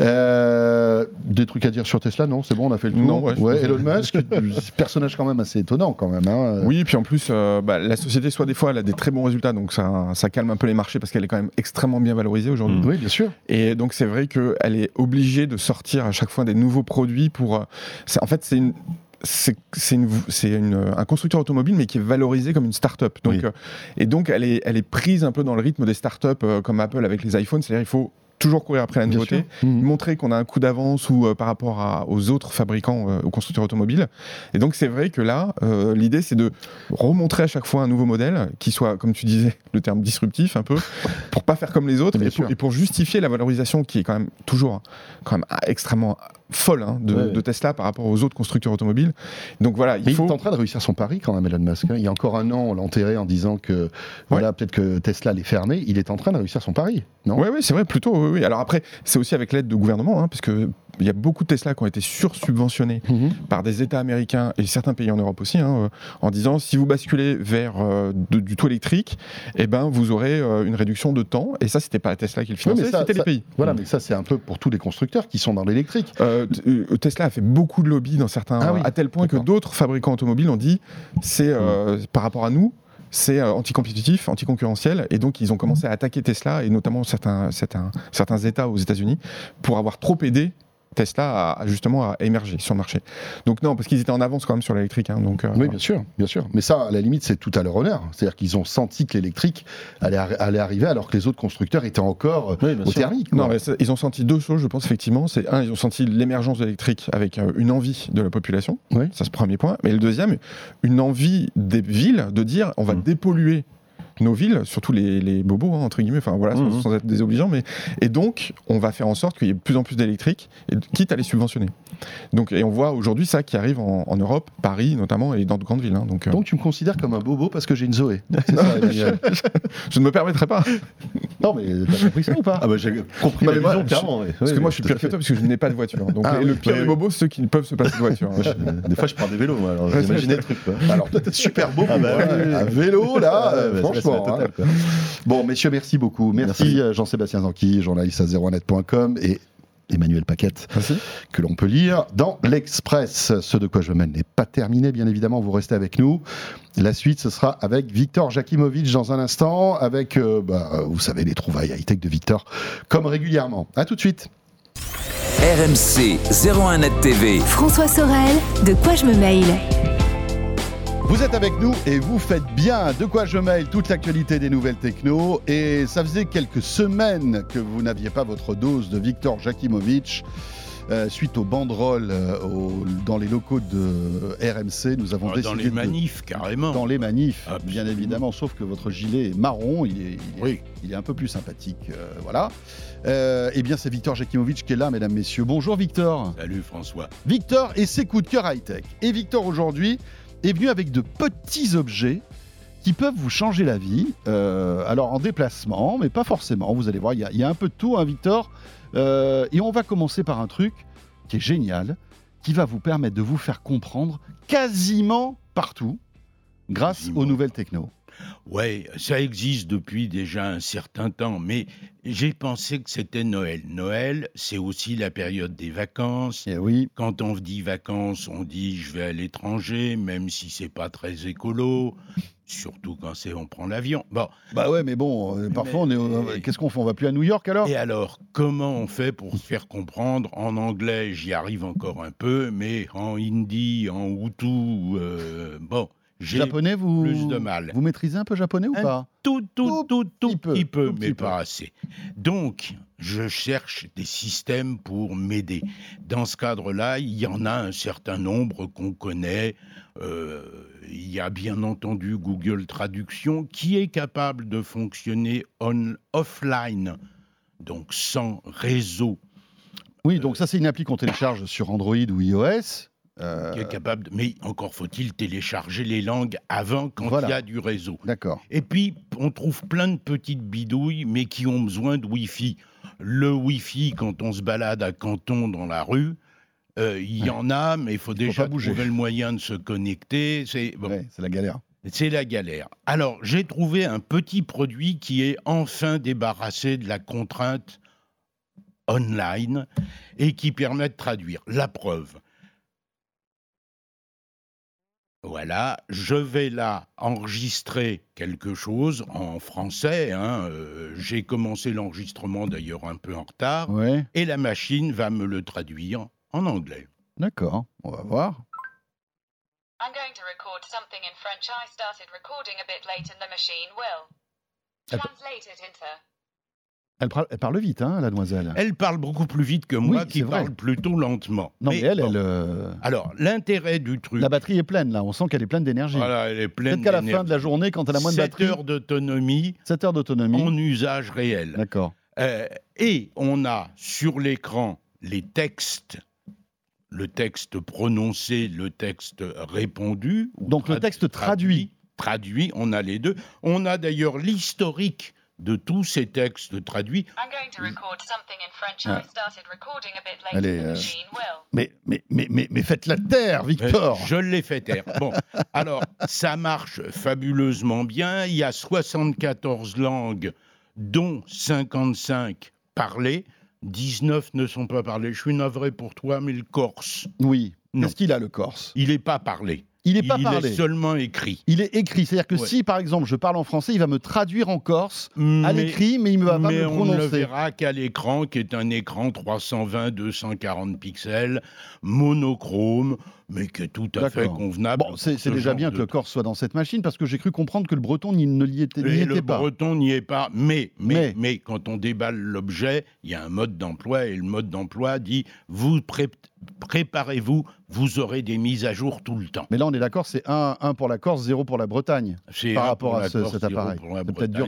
Euh, des trucs à dire sur Tesla? Non, c'est bon, on a fait le tour. Non, ouais, pense- Elon Musk, <laughs> personnage quand même assez étonnant quand même. hein. Oui, et puis en plus, euh, bah, la société, soit des fois, elle a des très bons résultats, donc ça, ça calme un peu les marchés parce qu'elle est quand même extrêmement bien valorisée aujourd'hui. Mm. Oui, bien sûr. Et donc c'est vrai qu'elle est obligée de sortir à chaque fois des nouveaux produits pour. euh, en fait, c'est une. C'est un constructeur automobile, mais qui est valorisé comme une start-up. Donc, Oui. euh, et donc, elle est, elle est prise un peu dans le rythme des start-up euh, comme Apple avec les iPhones. C'est-à-dire, il faut toujours courir après la nouveauté. Mhm. montrer qu'on a un coup d'avance ou euh, par rapport à- aux autres fabricants, euh, aux constructeurs automobiles. Et donc c'est vrai que là, euh, l'idée c'est de remontrer à chaque fois un nouveau modèle qui soit, comme tu disais, le terme disruptif un peu, <laughs> pour pas faire comme les autres et pour, et pour justifier la valorisation qui est quand même toujours quand même extrêmement folle hein, de, Ouais. de Tesla par rapport aux autres constructeurs automobiles. Donc voilà, il Mais faut. il est en train de réussir son pari quand même, Elon Musk. hein. Il y a encore un an, on l'enterrait en disant que voilà, peut-être que Tesla allait fermer. Il est en train de réussir son pari, non? Ouais, ouais, c'est vrai, plutôt. Oui, oui. Alors après, c'est aussi avec l'aide de gouvernement, hein, parce que il y a beaucoup de Tesla qui ont été sursubventionnés Mhm. par des États américains et certains pays en Europe aussi, hein, euh, en disant si vous basculez vers euh, de- du tout électrique, eh ben vous aurez euh, une réduction de temps. Et ça, c'était pas Tesla qui le finançait, ça- c'était les pays. Voilà, mais ça, c'est un peu pour tous les constructeurs qui sont dans l'électrique. Euh, Tesla a fait beaucoup de lobby dans certains, Ah oui, à tel point que d'autres fabricants automobiles ont dit c'est euh, par rapport à nous. C'est euh, anticompétitif, anticoncurrentiel, et donc ils ont commencé à attaquer Tesla et notamment certains, certains, certains États aux États-Unis pour avoir trop aidé Tesla à justement à émerger sur le marché. Donc non, parce qu'ils étaient en avance quand même sur l'électrique. hein, donc euh, Oui, bien sûr, bien sûr. Mais ça, à la limite, c'est tout à leur honneur. C'est-à-dire qu'ils ont senti que l'électrique allait, allait arriver alors que les autres constructeurs étaient encore euh, au thermique. quoi. Non, mais ils ont senti deux choses, je pense, effectivement. C'est un, ils ont senti l'émergence de l'électrique avec euh, une envie de la population. Oui. Ça, c'est le premier point. Mais le deuxième, une envie des villes de dire on va Mm. dépolluer nos villes, surtout les, les bobos, hein, entre guillemets, enfin voilà, sans, Mhm. sans être désobligeant, mais et donc on va faire en sorte qu'il y ait de plus en plus d'électriques, et quitte à les subventionner. Donc et on voit aujourd'hui ça qui arrive en, en Europe, Paris notamment, et dans de grandes villes. hein. donc, euh, Donc tu me considères comme un bobo parce que j'ai une Zoé. <laughs> C'est ça, <laughs> Emmanuel. je ne me permettrai pas, non, mais t'as compris ça ou pas? Ah bah j'ai compris Non, la mais moi, vision, je- clairement. ouais. parce que moi je suis pire que toi parce que je n'ai pas de voiture. Donc Ah et oui, le pire des oui. bobos, c'est ceux qui ne peuvent se passer de voiture. Des fois, je prends des vélos, moi, alors Ouais, imaginez le truc. Quoi. Alors toi, t'es super beau. Ah bah. Un vélo, là, Ah, euh, bah, franchement. totale, hein. Bon, messieurs, merci beaucoup. Merci, Merci. euh, Jean-Sébastien Zanqui, journaliste à 01net.com et Emmanuel Paquette, Merci. que l'on peut lire dans l'Express. Ce de quoi je mène n'est pas terminé, bien évidemment, vous restez avec nous. La suite, ce sera avec Victor Jakimovic dans un instant, avec, euh, bah, vous savez, les trouvailles high-tech de Victor, comme régulièrement. À tout de suite. RMC 01net TV. François Sorel, de quoi je me mail Vous êtes avec nous et vous faites bien. De quoi je mail toute l'actualité des nouvelles techno. Et ça faisait quelques semaines que vous n'aviez pas votre dose de Victor Jakimovic. Euh, suite aux banderoles euh, au- dans les locaux de RMC, nous avons Ah, décidé Dans les de- manifs, carrément. dans les manifs, bien évidemment, sauf que votre gilet est marron, il est, il est- Oui. il est un peu plus sympathique, euh, voilà. Euh, eh bien, c'est Victor Jakimovic qui est là, mesdames, messieurs. Bonjour Victor. Salut François. Victor et ses coups de cœur high-tech. Et Victor aujourd'hui est venu avec de petits objets qui peuvent vous changer la vie. Euh, alors en déplacement, mais pas forcément. Vous allez voir, il y, a- il y a un peu de tout, hein, Victor. Euh, et on va commencer par un truc qui est génial, qui va vous permettre de vous faire comprendre quasiment partout grâce Quasiment. aux nouvelles techno. Ouais, ça existe depuis déjà un certain temps, mais j'ai pensé que c'était Noël. Noël, c'est aussi la période des vacances. Et oui, Quand on dit vacances, on dit je vais à l'étranger, même si c'est pas très écolo. Surtout quand c'est on prend l'avion. Bon, bah ouais, mais bon, euh, parfois on est. Qu'est-ce qu'on fait On va plus à New York alors? Et alors, comment on fait pour se faire comprendre? En anglais, j'y arrive encore un peu, mais en hindi, en hutu, euh, bon, Japonais, vous plus de mal. Vous maîtrisez un peu japonais ou Un pas tout, tout, tout, tout petit peu, petit peu, tout petit mais peu. pas assez. Donc, je cherche des systèmes pour m'aider. Dans ce cadre-là, il y en a un certain nombre qu'on connaît. Euh, il y a bien entendu Google Traduction qui est capable de fonctionner on, offline, donc sans réseau, Oui, donc ça c'est une appli qu'on télécharge sur Android ou iOS. Euh, qui est capable. de- Mais encore faut-il télécharger les langues avant quand Voilà. il y a du réseau. D'accord. Et puis, on trouve plein de petites bidouilles, mais qui ont besoin de Wi-Fi. Le Wi-Fi, quand on se balade à Canton dans la rue, euh, il y Ouais. en a, mais il faut déjà trouver le moyen de se connecter. C'est bon, Ouais, c'est la galère. c'est la galère. Alors, j'ai trouvé un petit produit qui est enfin débarrassé de la contrainte online et qui permet de traduire. La preuve. Voilà, je vais là enregistrer quelque chose en français. hein, euh, J'ai commencé l'enregistrement d'ailleurs un peu en retard. Ouais, Et la machine va me le traduire en anglais. d'accord. On va voir. I'm going to record something in French. I started recording a bit late and the machine will Ah bah- translate it into. Elle, parle vite, hein, la demoiselle. Elle parle beaucoup plus vite que moi Oui, qui vrai. parle plutôt lentement. Non, mais, elle, bon. elle, euh, Alors, l'intérêt du truc. la batterie est pleine là. On sent qu'elle est pleine d'énergie. Voilà, elle est pleine Peut-être qu'à la fin de la journée, quand elle a moins de 7 batterie, heures d'autonomie 7 heures d'autonomie. en usage réel. D'accord. Euh, et on a sur l'écran les textes, le texte prononcé, le texte répondu. Donc le texte traduit. Traduit, on a les deux. On a d'ailleurs l'historique de tous ces textes traduits. I'm going to record something in French. Ah. I started recording a bit Elle later est, than the euh. Mais, mais, mais, mais, mais faites la terre, Victor Je l'ai fait taire. Bon, <laughs> alors, ça marche fabuleusement bien. Il y a 74 langues, dont 55 parlées. 19 ne sont pas parlées. Je suis navré pour toi, mais le corse, Oui. Qu'est-ce qu'il a, le Corse? Il n'est pas parlé. Il n'est pas il parlé. est seulement écrit. Il est écrit. C'est-à-dire que Ouais. si, par exemple, je parle en français, il va me traduire en corse à l'écrit, mais il ne va pas mais me on ne le prononcer. verra qu'à l'écran, qui est un écran 320-240 pixels, monochrome, mais qui est tout à fait convenable. Bon, c'est déjà bien que le Corse soit dans cette machine, parce que j'ai cru comprendre que le breton n'y ne l'y était, était le pas. breton n'y est pas. Mais, mais, Mais. mais, quand on déballe l'objet, il y a un mode d'emploi et le mode d'emploi dit vous pré- préparez-vous, vous aurez des mises à jour tout le temps. Mais là, on est d'accord, c'est 1, pour la Corse, 0 pour la Bretagne, C'est par rapport à la ce- Corse, cet appareil. C'est peut-être dur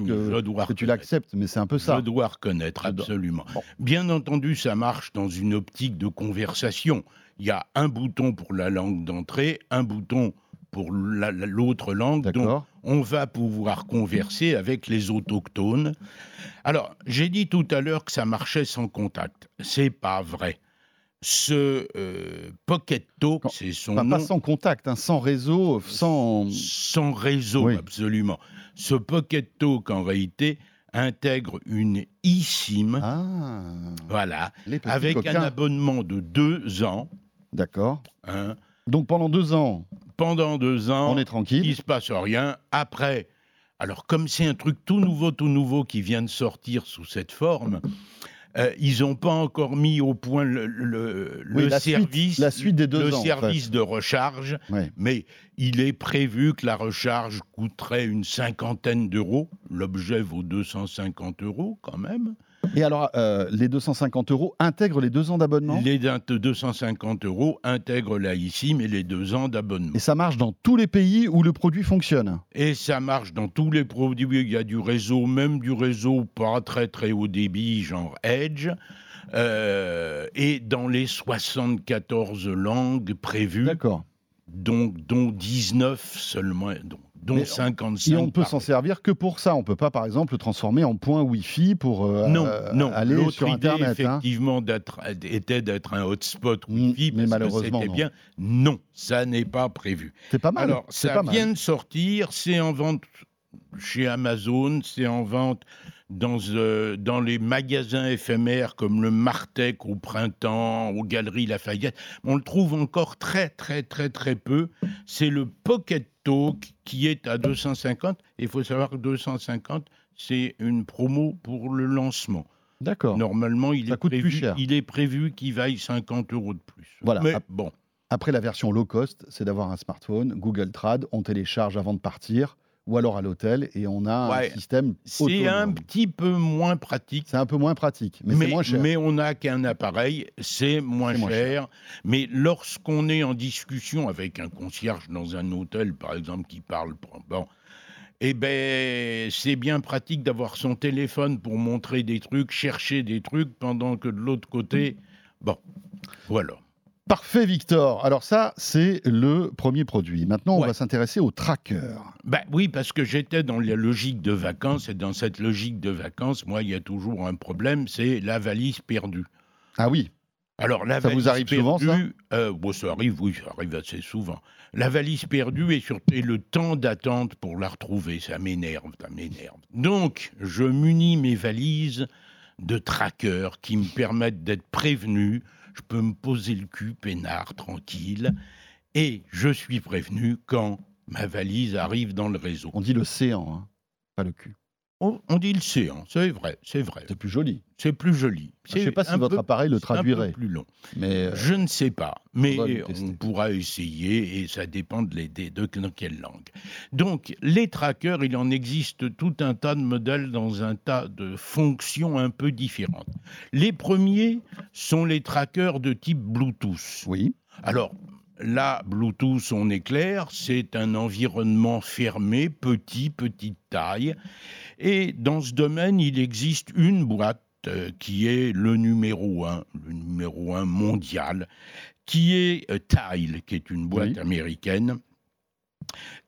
que, tu l'acceptes, mais c'est un peu ça. Je dois reconnaître, Je dois- absolument. Bon. Bien entendu, ça marche dans une optique de conversation. Il y a un bouton pour la langue d'entrée, un bouton pour la- la- l'autre langue. Donc, on va pouvoir converser avec les autochtones. Alors, j'ai dit tout à l'heure que ça marchait sans contact. C'est pas vrai. Ce euh, Pocket Talk, c'est son Enfin, nom, pas sans contact, hein, sans réseau, sans... sans réseau, Oui. absolument. Ce Pocket Talk, en réalité, intègre une eSIM, Ah, voilà, avec coquins. un abonnement de deux ans. D'accord. hein. Donc pendant deux ans, Pendant deux ans, on est il tranquille. se passe rien. Après, alors comme c'est un truc tout nouveau, tout nouveau qui vient de sortir sous cette forme, euh, ils n'ont pas encore mis au point le, le- Oui, le la suite- service, la suite des deux le ans, en service de recharge. Mais il est prévu que la recharge coûterait une cinquantaine d'euros. L'objet vaut 250 euros quand même. Et alors, euh, les 250 euros intègrent les deux ans d'abonnement? Les 250 euros intègrent la eSIM et les deux ans d'abonnement. Et ça marche dans tous les pays où le produit fonctionne? Et ça marche dans tous les produits. Il y a du réseau, même du réseau pas très très haut débit, genre Edge. euh, et dans les 74 langues prévues, D'accord. donc, dont 19 seulement, dont Mais 55. Et on peut s'en servir que pour ça. On ne peut pas, par exemple, le transformer en point Wi-Fi pour euh, Non, euh, non. aller L'autre sur idée, Internet. hein. effectivement, d'être- était d'être un hotspot Mm, Wi-Fi, mais parce que malheureusement, c'était non. bien. Non, ça n'est pas prévu. C'est pas mal. Alors, c'est ça vient de sortir, c'est en vente chez Amazon, c'est en vente dans, euh, dans les magasins éphémères comme le Martec au printemps, aux Galeries Lafayette. On le trouve encore très, très, très, très peu. C'est le Pocket Talk qui est à 250. Il faut savoir que 250, c'est une promo pour le lancement. D'accord. Normalement, il est prévu, il est prévu qu'il vaille 50 euros de plus. Voilà. Mais bon. Après, la version low cost, c'est d'avoir un smartphone, Google Trad, on télécharge avant de partir, ou alors à l'hôtel, et on a Ouais. un système C'est un petit peu moins pratique. C'est un peu moins pratique, mais, Mais, c'est moins cher. mais on n'a qu'un appareil, c'est moins, C'est moins cher. Mais lorsqu'on est en discussion avec un concierge dans un hôtel, par exemple, qui parle, bon, eh ben, c'est bien pratique d'avoir son téléphone pour montrer des trucs, chercher des trucs, pendant que de l'autre côté, bon, voilà. Parfait, Victor. Alors ça, c'est le premier produit. Maintenant, on Ouais. va s'intéresser au tracker. Ben oui, parce que j'étais dans la logique de vacances, et dans cette logique de vacances, moi, il y a toujours un problème, c'est la valise perdue. Ah oui, Alors, la Ça vous arrive souvent, ça euh, bon, ça arrive, oui, ça arrive assez souvent. La valise perdue et, surtout et le temps d'attente pour la retrouver, ça m'énerve, ça m'énerve. Donc, je munis mes valises de trackers qui me permettent d'être prévenu. Je peux me poser le cul peinard, tranquille, et je suis prévenu quand ma valise arrive dans le réseau. on dit l'océan, hein, pas le cul. On, on dit le séant, c'est vrai, c'est vrai. C'est plus joli. C'est plus joli. Je ne sais pas si votre peu- appareil le c'est un peu traduirait, plus long. mais euh, Je ne sais pas, mais On pourra essayer et ça dépend de, les- de quelle langue. Donc, les trackers, il en existe tout un tas de modèles dans un tas de fonctions un peu différentes. Les premiers sont les trackers de type Bluetooth. oui. Alors, là, Bluetooth, on est clair, c'est un environnement fermé, petit, petite taille. Et dans ce domaine, il existe une boîte euh, qui est le numéro un, le numéro un mondial, qui est euh, Tile, qui est une boîte Oui. américaine,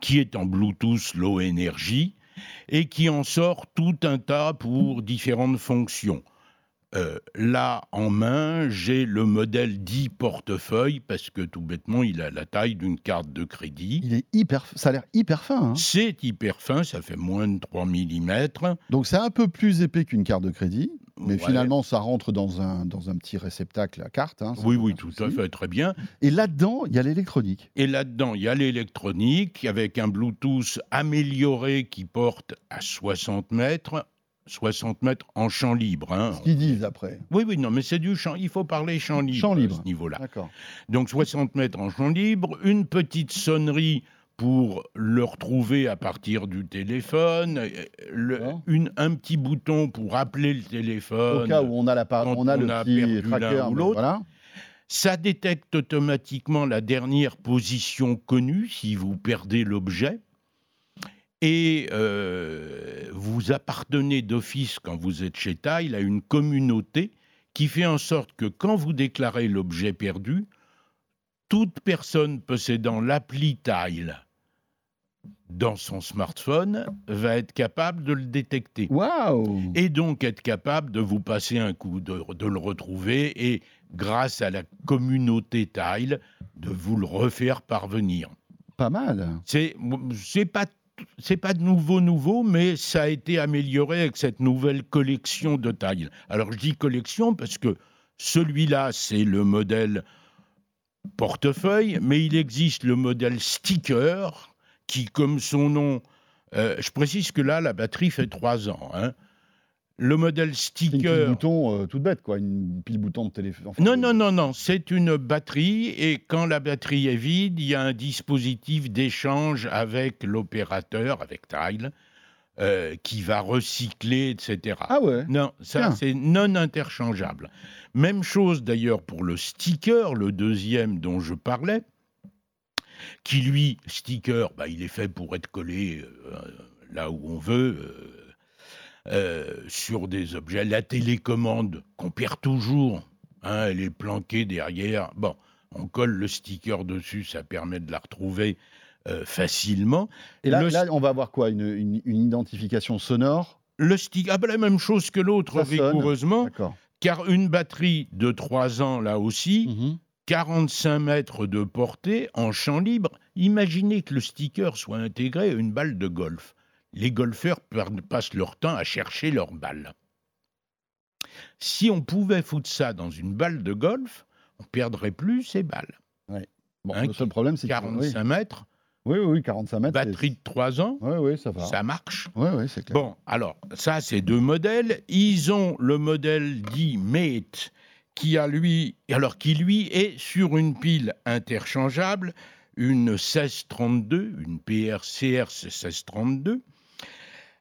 qui est en Bluetooth Low Energy et qui en sort tout un tas pour différentes fonctions. Euh, là, en main, j'ai le modèle dit portefeuille parce que tout bêtement, il a la taille d'une carte de crédit. Il est hyper, ça a l'air hyper fin. hein. C'est hyper fin, ça fait moins de 3 mm. Donc c'est un peu plus épais qu'une carte de crédit, mais Ouais. finalement ça rentre dans un, dans un petit réceptacle à carte. hein, Oui, oui, tout à fait, très bien. Et là-dedans, il y a l'électronique. Et là-dedans, il y a l'électronique avec un Bluetooth amélioré qui porte à 60 mètres. 60 mètres en champ libre. hein. Ce qu'ils disent après. Oui, oui, non, mais c'est du champ. Il faut parler champ libre, Champ à libre. ce niveau-là. D'accord. Donc 60 mètres en champ libre, une petite sonnerie pour le retrouver à partir du téléphone, euh, le- D'accord. une, un petit bouton pour appeler le téléphone. Au cas où on a, la par- quand on a on le a petit tracker, ou l'autre. voilà. Ça détecte automatiquement la dernière position connue si vous perdez l'objet. Et euh, vous appartenez d'office, quand vous êtes chez Tile, à une communauté qui fait en sorte que quand vous déclarez l'objet perdu, toute personne possédant l'appli Tile dans son smartphone va être capable de le détecter Waouh et donc être capable de vous passer un coup, de, de le retrouver et, grâce à la communauté Tile, de vous le refaire parvenir. Pas mal. C'est c'est pas c'est pas de nouveau nouveau, mais ça a été amélioré avec cette nouvelle collection de Tile. Alors je dis collection parce que celui-là c'est le modèle portefeuille, mais il existe le modèle sticker qui, comme son nom, euh, je précise que là la batterie fait trois ans. hein. Le modèle C'est une pile sticker. bouton euh, toute bête, quoi. Une pile bouton de téléphone. enfin, Non, non, non, non, c'est une batterie et quand la batterie est vide, il y a un dispositif d'échange avec l'opérateur, avec Tile, euh, qui va recycler, etc. Ah ouais Non, ça c'est non interchangeable. Même chose d'ailleurs pour le sticker, le deuxième dont je parlais, qui lui, sticker, bah, il est fait pour être collé euh, là où on veut. Euh, sur des objets. La télécommande qu'on perd toujours, hein, elle est planquée derrière. Bon, on colle le sticker dessus, ça permet de la retrouver euh, facilement. Et là, le, là, on va avoir quoi une, une- une identification sonore? Le sticker, ah ben, la même chose que l'autre, rigoureusement, car une batterie de 3 ans, là aussi, Mhm. 45 mètres de portée en champ libre. Imaginez que le sticker soit intégré à une balle de golf. Les golfeurs passent leur temps à chercher leur balle. Si on pouvait foutre ça dans une balle de golf, on perdrait plus ces balles. Bon, Hein, le seul problème, c'est que. 45 mètres, Oui, oui, oui, 45 mètres. batterie de 3 ans, Oui, oui, ça va. ça marche. Oui, oui, c'est clair. Bon, alors, ça, c'est deux modèles. Ils ont le modèle dit Mate, qui a lui, alors qui lui est sur une pile interchangeable, une 1632, une PRCR 1632,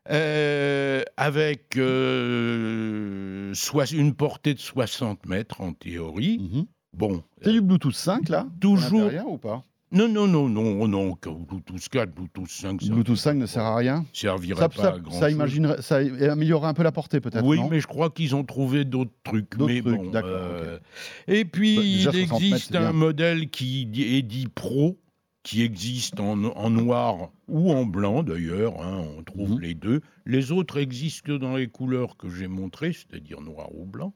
euh, avec euh, soit une portée de 60 mètres en théorie. Mhm. Bon, C'est du Bluetooth 5 là? Toujours. À l'intérieur ou pas? Non, non, non, non, non, que Bluetooth 4, Bluetooth 5, ça Bluetooth 5 ne sert à rien? servirait Ça, pas ça, à grand ça, imaginerait- ça améliorerait un peu la portée peut-être. Oui, non? mais je crois qu'ils ont trouvé d'autres trucs. D'autres mais trucs, bon, d'accord, euh, Et puis, Bah, il 60 mètres, existe c'est un bien. modèle qui est dit Pro, qui existe en, en noir ou en blanc d'ailleurs. hein, on trouve Mhm. les deux. Les autres existent que dans les couleurs que j'ai montrées, c'est-à-dire noir ou blanc.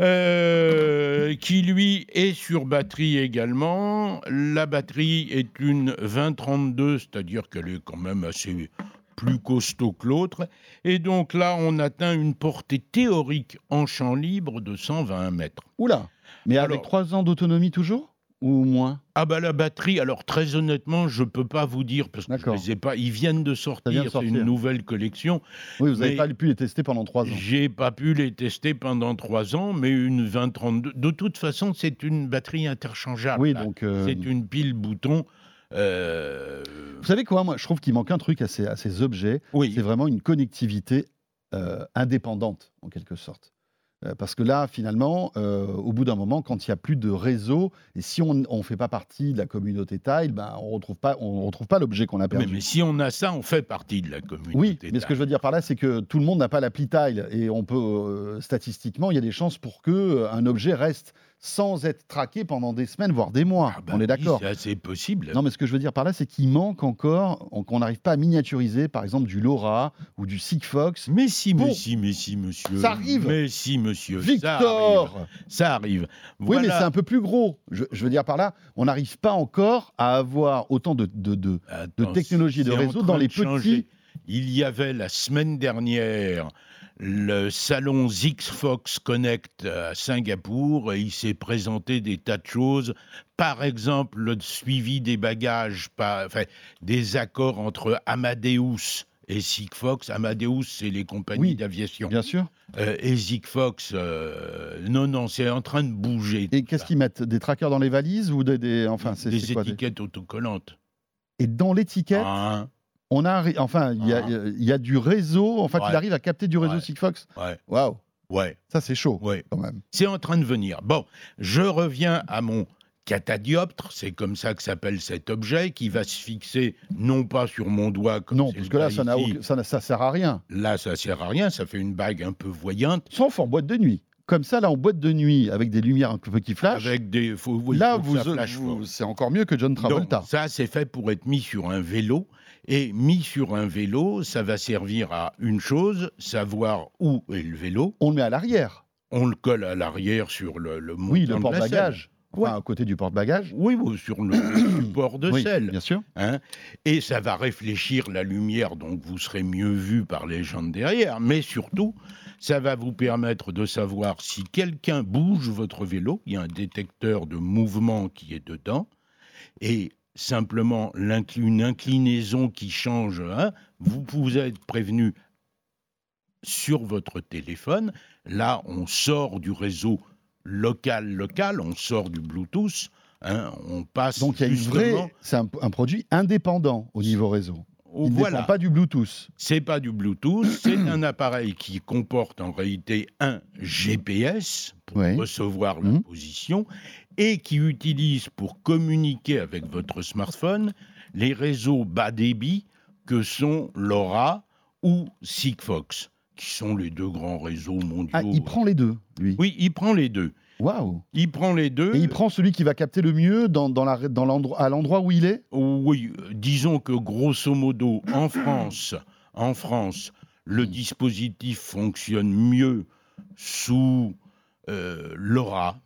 Euh, qui lui est sur batterie également. La batterie est une 2032, c'est-à-dire qu'elle est quand même assez plus costaud que l'autre. Et donc là, on atteint une portée théorique en champ libre de 120 mètres. Oula Mais avec Alors- 3 ans d'autonomie toujours? Ou moins Ah bah la batterie, alors très honnêtement, je peux pas vous dire parce que je les ai pas. Ils viennent de sortir, c'est une nouvelle collection. Oui, vous n'avez pas pu les tester pendant 3 ans. J'ai pas pu les tester pendant trois ans, mais une 2032. De toute façon, c'est une batterie interchangeable. Oui, donc. euh, C'est une pile bouton. euh, Vous savez quoi Moi, je trouve qu'il manque un truc à ces, à ces objets. Oui. C'est vraiment une connectivité euh, indépendante, en quelque sorte. Euh, Parce que là, finalement, euh, au bout d'un moment, quand il n'y a plus de réseau, et si on ne fait pas partie de la communauté Tile, ben, on ne retrouve pas, on retrouve pas l'objet qu'on a perdu. mais si on a ça, on fait partie de la communauté. Oui, mais ce que je veux dire par là, c'est que tout le monde n'a pas l'appli Tile et on peut euh, statistiquement, il y a des chances pour que euh, un objet reste sans être traqué pendant des semaines, voire des mois. Ah bah on est oui, d'accord. C'est possible. Non, mais ce que je veux dire par là, c'est qu'il manque encore, on- qu'on n'arrive pas à miniaturiser, par exemple, du LoRa ou du Sigfox. Mais si, Bon. mais si, mais si, monsieur. Ça arrive. Mais si, monsieur. Ça arrive. Victor Ça arrive. Oui, mais c'est un peu plus gros. Je, je veux dire par là, on n'arrive pas encore à avoir autant de, de, de- Attends, de c'est en réseau dans les de petits- Il y avait la semaine dernière le salon Zixfox Connect à Singapour et il s'est présenté des tas de choses. Par exemple, le suivi des bagages, enfin, des accords entre Amadeus et Sigfox. Amadeus, c'est les compagnies Oui. d'aviation. Bien sûr. Euh, et Zigfox, euh, non, non, c'est en train de bouger. Et qu'est-ce qu'ils mettent? Des trackers dans les valises ou des. des- enfin, c'est Des c'est quoi, des- étiquettes autocollantes. Et dans l'étiquette, Hein, on a. Enfin, il y, a- Ah. il y a du réseau. En fait, Ouais. il arrive à capter du réseau Ouais. Sigfox. ouais, Waouh, ouais, ça c'est chaud ouais. quand même. C'est en train de venir. Bon, je reviens à mon catadioptre, c'est comme ça que s'appelle cet objet, qui va se fixer non pas sur mon doigt comme Non, c'est parce le que là, cas ça, n'a ici. aucun- ça, n'a- ça sert à rien. Là, ça sert à rien, ça fait une bague un peu voyante. Sauf en boîte de nuit. Comme ça, là, en boîte de nuit, avec des lumières un peu qui flashent. Avec des. Faut, oui, là, faut que vous, ça flash vous- fort. c'est encore mieux que John Travolta. Donc, ça, c'est fait pour être mis sur un vélo. Et mis sur un vélo, ça va servir à une chose, savoir où est le vélo. On le met à l'arrière. On le colle à l'arrière sur le, le Oui, le porte-bagages. Enfin, à côté du porte-bagages. Oui, ou sur le support <coughs> de oui, selle. bien sûr. hein. et ça va réfléchir la lumière, donc vous serez mieux vu par les gens de derrière. Mais surtout, ça va vous permettre de savoir si quelqu'un bouge votre vélo. Il y a un détecteur de mouvement qui est dedans. Et simplement une inclinaison qui change, hein, vous pouvez être prévenu sur votre téléphone. Là, on sort du réseau local local, on sort du Bluetooth, hein, on passe Donc, il y a une vraie. C'est un, un produit indépendant au niveau réseau. Il voilà. pas du Bluetooth. C'est pas du Bluetooth, c'est un <clears throat> appareil qui comporte en réalité un GPS pour recevoir la Mhm. position et qui utilise pour communiquer avec votre smartphone les réseaux bas débit que sont LoRa ou Sigfox, qui sont les deux grands réseaux mondiaux. Ah, il prend les deux, lui. Oui, il prend les deux. Waouh. Il prend les deux. Et il prend celui qui va capter le mieux dans, dans la, dans l'endroit, à l'endroit où il est? Oui, euh, disons que grosso modo, en France, en France, le dispositif fonctionne mieux sous euh, LoRa.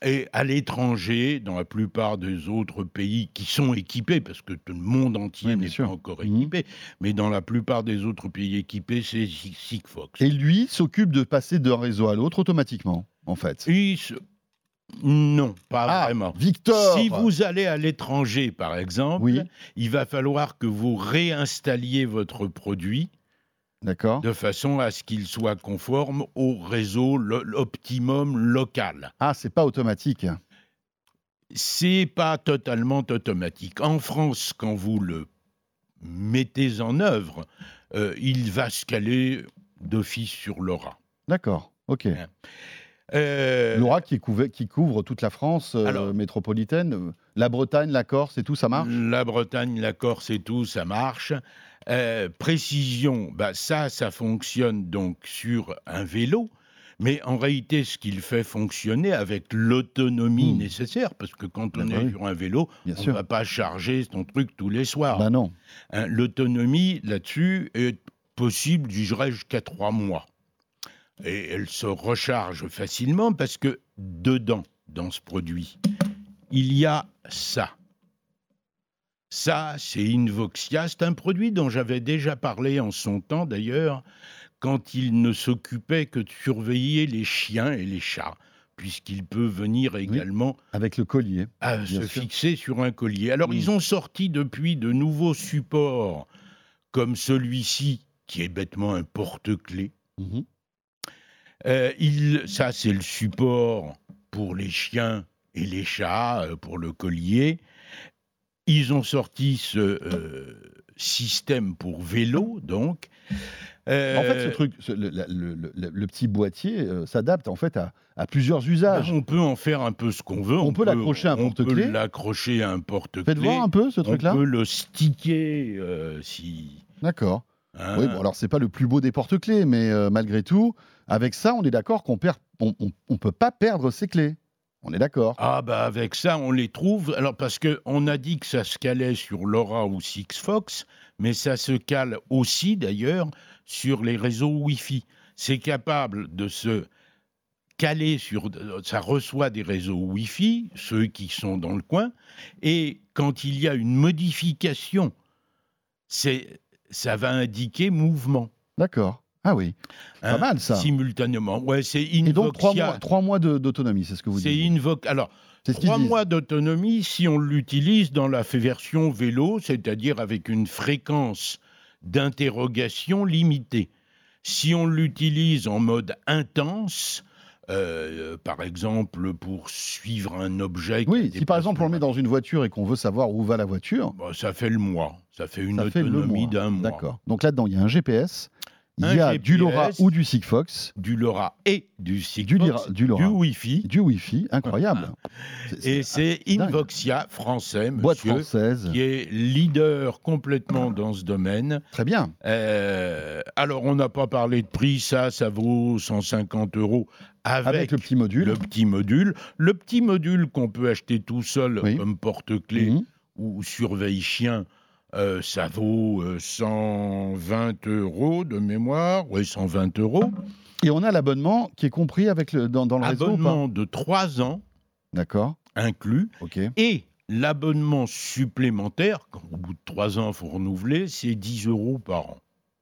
Et à l'étranger, dans la plupart des autres pays qui sont équipés, parce que tout le monde entier Oui, n'est pas encore Mhm. équipé, mais dans la plupart des autres pays équipés, c'est Sig- Sigfox. Et lui s'occupe de passer d'un réseau à l'autre automatiquement, en fait. Il se- Non, pas Ah, vraiment. Victor Si vous allez à l'étranger, par exemple, Oui. il va falloir que vous réinstalliez votre produit D'accord. de façon à ce qu'il soit conforme au réseau optimum local. Ah, c'est pas automatique. C'est pas totalement automatique. En France, quand vous le mettez en œuvre, euh, il va se caler d'office sur l'aura. D'accord. Ok. Euh, Laura qui, couvre toute la France euh, métropolitaine, la Bretagne, la Corse et tout, ça marche? La Bretagne, la Corse et tout, ça marche. Euh, précision, bah ça, ça fonctionne donc sur un vélo, mais en réalité, ce qu'il fait fonctionner avec l'autonomie Hmm. nécessaire, parce que quand on bah est oui. sur un vélo, Bien on ne va pas charger son truc tous les soirs. Bah non. Hein, L'autonomie là-dessus est possible, dirais-je, jusqu'à trois mois. Et elle se recharge facilement parce que dedans, dans ce produit, il y a ça. Ça, c'est Invoxia. C'est un produit dont j'avais déjà parlé en son temps, d'ailleurs, quand il ne s'occupait que de surveiller les chiens et les chats, puisqu'il peut venir également Avec le collier. à Bien se sûr. fixer sur un collier. Alors, ils ont sorti depuis de nouveaux supports, comme celui-ci, qui est bêtement un porte-clés. Mhm. Euh, il- ça, c'est le support pour les chiens et les chats, euh, pour le collier. Ils ont sorti ce euh, système pour vélo, donc. En fait, ce truc, ce- le, la- le- le- le- le petit boîtier euh, s'adapte en fait à, à plusieurs ben, usages. on peut en faire un peu ce qu'on veut. On peut l'accrocher à un on peut l'accrocher à un porte-clés. Faites voir un peu ce truc-là. On peut le sticker si. D'accord. hein. Oui, bon, alors c'est pas le plus beau des porte-clés, mais malgré tout, Avec ça, on est d'accord qu'on perd, on, on- on peut pas perdre ses clés. On est d'accord. Ah bah avec ça, on les trouve. Alors parce que on a dit que ça se calait sur LoRa ou Sixfox, mais ça se cale aussi d'ailleurs sur les réseaux Wi-Fi. C'est capable de se caler sur. Ça reçoit des réseaux Wi-Fi, ceux qui sont dans le coin, et quand il y a une modification, c'est ça va indiquer mouvement. D'accord. Ah oui. Pas hein, mal, ça. Simultanément. Ouais, c'est Et donc trois mois, trois mois d'autonomie, c'est ce que vous C'est dites. Invoc. Alors, C'est ce qu'ils Trois mois d'autonomie si on l'utilise dans la version vélo, c'est-à-dire avec une fréquence d'interrogation limitée. Si on l'utilise en mode intense, euh, par exemple pour suivre un objet. Oui, si par exemple on le met dans une voiture et qu'on veut savoir où va la voiture, Bon, ça fait le mois. Ça fait une ça autonomie mois. d'un mois. D'accord. Donc là-dedans, il y a un GPS, il y a du. LoRa ou du Sigfox, Du LoRa et du du, Sigfox, du du LoRa, Wi-Fi. du Wi-Fi, incroyable. Et c'est. Invoxia français, boîte monsieur, française. qui est leader complètement dans ce domaine. Très bien. Euh, alors, on n'a pas parlé de prix, ça, ça vaut 150 euros avec, Avec le petit module. le petit module. Le petit module qu'on peut acheter tout seul Oui. comme porte-clés Mhm. ou surveille-chien, euh, ça vaut euh, 120 euros de mémoire, oui, 120 euros. Et on a l'abonnement qui est compris avec le, dans, dans le réseau Abonnement de 3 ans D'accord. inclus Ok. et l'abonnement supplémentaire, quand au bout de 3 ans, il faut renouveler, c'est 10 euros par an.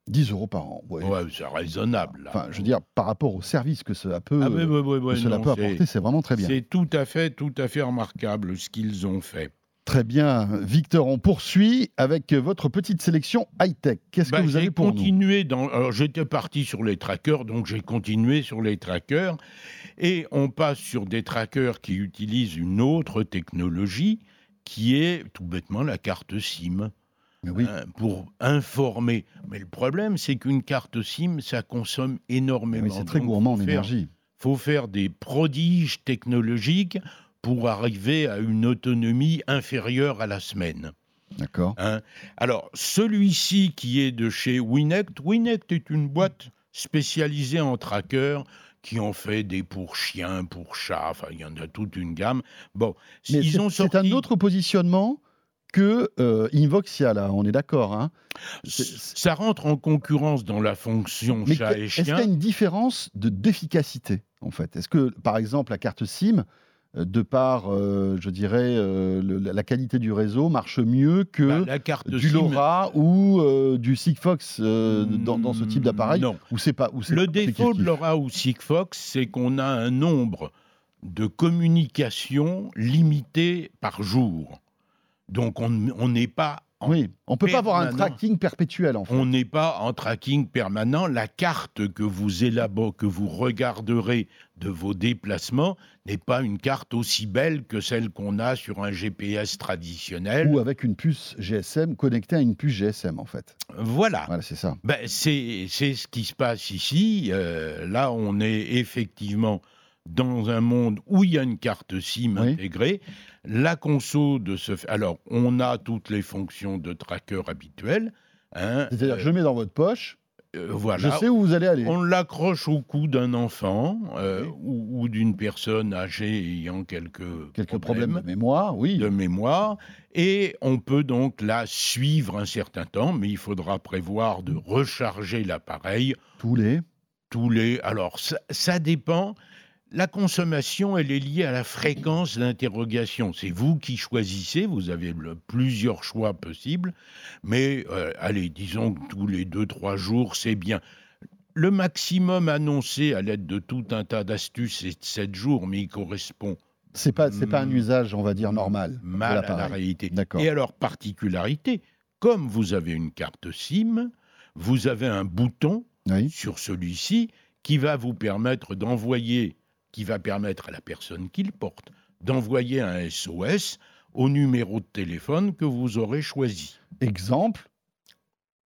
10 euros par an. ouais. Ouais, c'est raisonnable. là. Enfin, je veux dire, par rapport au service que cela peut, Ah, ouais, ouais, que cela non, peut apporter, c'est vraiment très bien. C'est tout à fait, tout à fait remarquable ce qu'ils ont fait. Très bien. Victor, on poursuit avec votre petite sélection high-tech. Qu'est-ce Bah, que vous avez pour nous? continué dans. Alors j'étais parti sur les trackers, donc j'ai continué sur les trackers, et on passe sur des trackers qui utilisent une autre technologie, qui est tout bêtement la carte SIM. Oui. hein, pour informer. Mais le problème, c'est qu'une carte SIM, ça consomme énormément. Oui, c'est très gourmand en énergie. faut faire des prodiges technologiques pour arriver à une autonomie inférieure à la semaine. D'accord. hein. Alors, celui-ci qui est de chez Winect, Winect est une boîte spécialisée en trackers qui en fait des pour chiens, pour chats, enfin, il y en a toute une gamme. Bon, Mais ils c'est- ont un autre positionnement que euh, Invoxia, là, on est d'accord. Hein Ça rentre en concurrence dans la fonction Mais chat et est-ce qu'il y chien. a une différence de d'efficacité, en fait? Est-ce que, par exemple, la carte SIM, de par, euh, je dirais, euh, le- la qualité du réseau, marche mieux que Bah, la carte du LoRa ou euh, du Sigfox dans, dans ce type d'appareil Non. Pas Le défaut de LoRa ou Sigfox, c'est qu'on a un nombre de communications limité par jour. Donc on n'est pas Oui, on peut pas avoir un tracking perpétuel, en fait. On n'est pas en tracking permanent. La carte que vous élaborez, que vous regarderez de vos déplacements n'est pas une carte aussi belle que celle qu'on a sur un GPS traditionnel. Ou avec une puce GSM connectée à une puce GSM, en fait. Voilà. Voilà, c'est ça. Ben, c'est c'est ce qui se passe ici. Euh, là, on est effectivement dans un monde où il y a une carte SIM Oui. intégrée. La conso de ce... Alors, on a toutes les fonctions de tracker habituelles. hein, C'est-à-dire, euh, je mets dans votre poche, euh, voilà. je sais où vous allez aller. On l'accroche au cou d'un enfant euh, Oui. ou, ou d'une personne âgée ayant quelques, Quelques problèmes de mémoire, oui. de mémoire et on peut donc la suivre un certain temps, mais il faudra prévoir de recharger l'appareil Tous les. tous les. Alors ça, ça dépend. La consommation, elle est liée à la fréquence d'interrogation. C'est vous qui choisissez, vous avez le- plusieurs choix possibles, mais euh, allez, disons que tous les deux, trois jours, c'est bien. Le maximum annoncé à l'aide de tout un tas d'astuces, c'est 7 jours, mais il correspond C'est pas, c'est pas un Hmm. usage, on va dire, normal. mal à la réalité. D'accord. Et alors, particularité, comme vous avez une carte SIM, vous avez un bouton Oui. sur celui-ci qui va vous permettre d'envoyer, qui va permettre à la personne qui le porte d'envoyer un SOS au numéro de téléphone que vous aurez choisi. Exemple,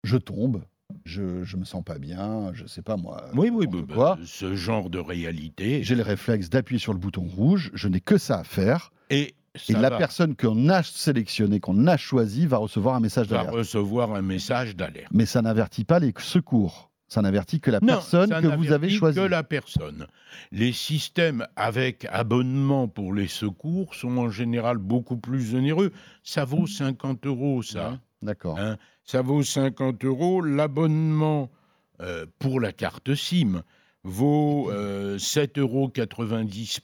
je tombe, je, je me sens pas bien, je sais pas moi. Oui, oui, bah, quoi. bah, ce genre de réalité. J'ai le réflexe d'appuyer sur le bouton rouge, je n'ai que ça à faire. Et, Et la va, personne qu'on a sélectionnée, qu'on a choisie, va recevoir un message va d'alerte. recevoir un message d'alerte. Mais ça n'avertit pas les secours. Ça n'avertit que la Non, personne que vous avez choisie. que la personne. Les systèmes avec abonnement pour les secours sont en général beaucoup plus onéreux. Ça vaut 50 euros, ça. D'accord. Hein, ça vaut 50 euros. L'abonnement euh, pour la carte SIM vaut euh, 7,90 euros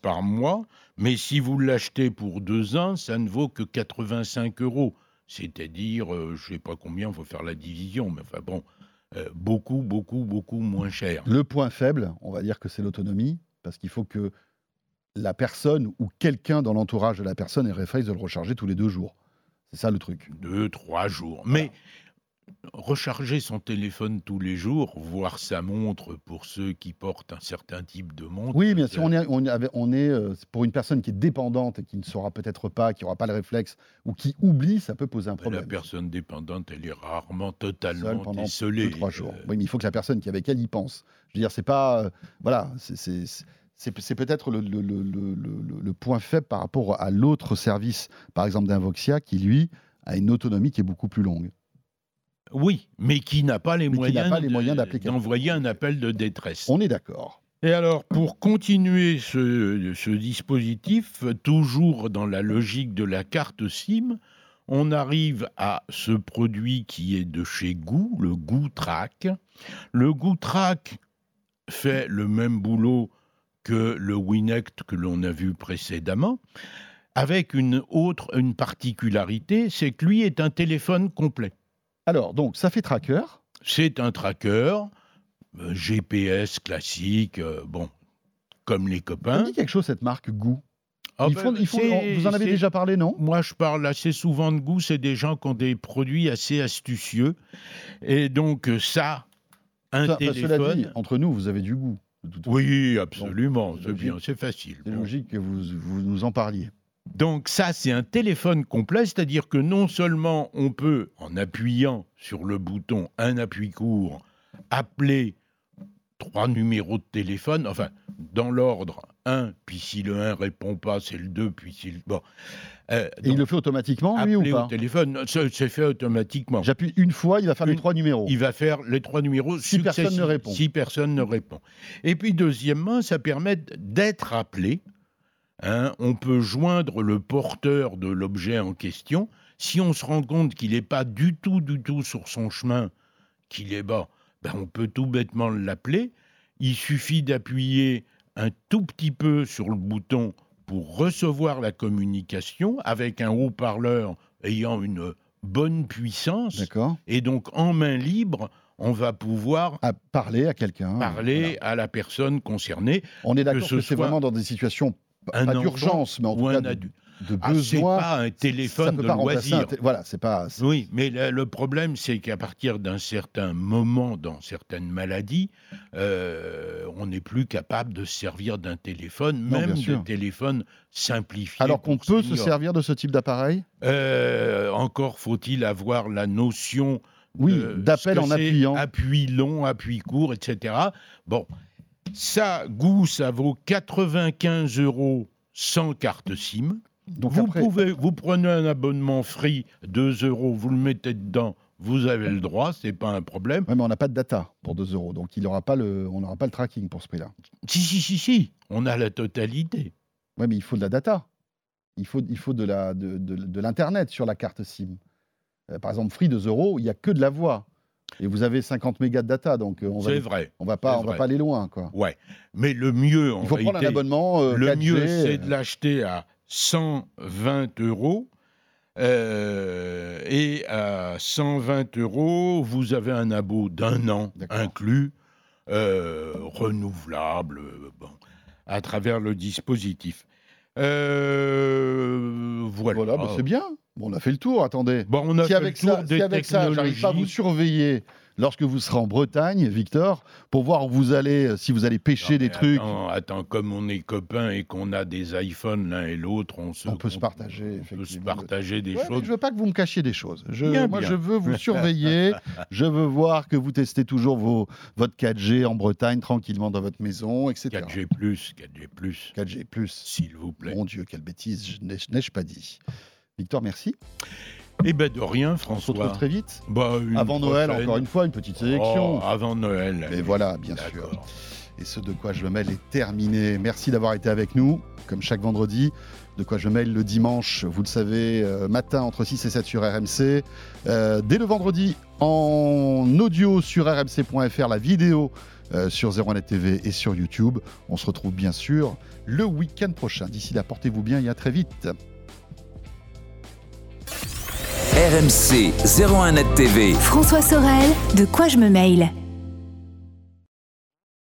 par mois, mais si vous l'achetez pour deux ans, ça ne vaut que 85 euros. C'est-à-dire, euh, je ne sais pas combien, il faut faire la division, mais enfin bon, euh, beaucoup, beaucoup, beaucoup moins cher. Le point faible, on va dire que c'est l'autonomie, parce qu'il faut que la personne ou quelqu'un dans l'entourage de la personne ait réflexe de le recharger tous les deux jours. C'est ça le truc. Deux, trois jours. Mais recharger son téléphone tous les jours, voir sa montre pour ceux qui portent un certain type de montre. Oui, bien sûr, on est, on est, avec- on est, euh, pour une personne qui est dépendante et qui ne saura peut-être pas, qui n'aura pas le réflexe ou qui oublie, ça peut poser un La problème. personne dépendante, elle est rarement Seule totalement pendant décelée. deux, trois jours. Euh, Oui, mais il faut que la personne qui est avec elle y pense. Je veux dire, c'est pas. euh, voilà, c'est- peut-être le- le point faible par rapport à l'autre service, par exemple d'Invoxia, qui lui a une autonomie qui est beaucoup plus longue. Oui, mais qui n'a pas les Mais moyens, pas les d'envoyer un appel de détresse. On est d'accord. Et alors, pour continuer ce, ce dispositif, toujours dans la logique de la carte SIM, on arrive à ce produit qui est de chez Goo, le Goo Track. Le Goo Track fait le même boulot que le Winect que l'on a vu précédemment, avec une autre une particularité, c'est que lui est un téléphone complet. Alors, donc, ça fait tracker. C'est un tracker, euh, GPS classique, euh, bon, comme les Ça copains. me dit quelque chose, cette marque Goo. Ah ils ben, font, ils font- c'est- vous en avez c'est- déjà parlé, non? Moi, je parle assez souvent de goût. C'est des gens qui ont des produits assez astucieux. Et donc, euh, ça, un Ça- enfin, téléphone. Dit, entre nous, vous avez du goût. de toute façon. Oui, absolument. C'est bien, c'est facile. C'est Bon. logique que vous, vous nous en parliez. Donc ça, c'est un téléphone complet, c'est-à-dire que non seulement on peut, en appuyant sur le bouton un appui court, appeler trois numéros de téléphone, enfin, dans l'ordre 1, puis si le 1 répond pas, c'est le 2, puis si le... Bon. Euh, Et il le fait automatiquement, lui, ou appeler au pas téléphone, c'est fait automatiquement. J'appuie une fois, il va faire les trois numéros. Il va faire les trois numéros Si personne ne répond. Si personne ne répond. Et puis, deuxièmement, ça permet d'être appelé. Hein, on peut joindre le porteur de l'objet en question. Si on se rend compte qu'il n'est pas du tout, du tout sur son chemin, qu'il est bas, ben on peut tout bêtement l'appeler. Il suffit d'appuyer un tout petit peu sur le bouton pour recevoir la communication avec un haut-parleur ayant une bonne puissance. Et donc, en main libre, on va pouvoir À parler à quelqu'un. parler à la personne concernée. On est d'accord que, c'est soit vraiment dans des situations, un pas d'urgence, mais en ou tout un cas de, de Ah, besoin. pas un téléphone de loisir. Voilà, c'est pas. Oui, mais le, le problème, c'est qu'à partir d'un certain moment, dans certaines maladies, euh, on n'est plus capable de se servir d'un téléphone, Non, même de téléphone simplifié. Alors qu'on peut se servir de ce type d'appareil? Euh, encore faut-il avoir la notion Oui, d'appel en appuyant. Appui long, appui court, etc. Bon, ça, goût, ça vaut 95 euros sans carte SIM. Donc vous, après, pouvez, vous prenez un abonnement free, 2 euros, vous le mettez dedans, vous avez le droit, c'est pas un problème. Ouais, mais on n'a pas de data pour 2 euros, donc il aura pas le, on n'aura pas le tracking pour ce prix-là. Si, si, si, si, on a la totalité. Oui, mais il faut de la data. Il faut, il faut de la, de, de- de l'internet sur la carte SIM. Euh, par exemple, Free 2 euros, il n'y a que de la voix. Et vous avez 50 mégas de data, donc euh, on va, C'est vrai. on va pas, on va vrai. pas aller loin, quoi. Ouais. Mais le mieux, en Il faut prendre un abonnement. euh, Le 4G, mieux, c'est euh, de l'acheter à 120 euros. euh, et à 120 euros, vous avez un abo d'un an inclus, euh, renouvelable, bon, à travers le dispositif. Voilà. Voilà, bah, c'est bien. Bon, on a fait le tour. Attendez. Bon, on a si fait avec le tour ça, des si avec ça, j'arrive pas à vous surveiller lorsque vous serez en Bretagne, Victor, pour voir où vous allez, euh, si vous allez pêcher Non, des mais trucs, Attends, attends, comme on est copains et qu'on a des iPhones l'un et l'autre, on, se, on peut se partager. on peut se partager des Ouais, choses. je veux pas que vous me cachiez des choses. Je, Bien, moi, bien. je veux vous surveiller. <laughs> je veux voir que vous testez toujours vos, votre 4G en Bretagne tranquillement dans votre maison, etc. 4G+, 4G+, 4G+. s'il vous plaît. Mon Dieu, quelle bêtise, je n'ai- je n'ai-je pas dit. Victor, merci. Eh ben de rien, On se retrouve François. très vite. Bah, Avant Noël, encore une fois, une petite sélection. Oh, avant Noël. Et voilà, bien sûr. Et ce De quoi je me mêle est terminé. Merci d'avoir été avec nous, comme chaque vendredi. De quoi je me mêle le dimanche, vous le savez, euh, matin entre 6 et 7 sur RMC. Euh, dès le vendredi, en audio sur rmc.fr, la vidéo euh, sur 01net TV et sur YouTube. On se retrouve bien sûr le week-end prochain. D'ici là, portez-vous bien et à très vite. RMC 01net TV. François Sorel, de quoi je me mail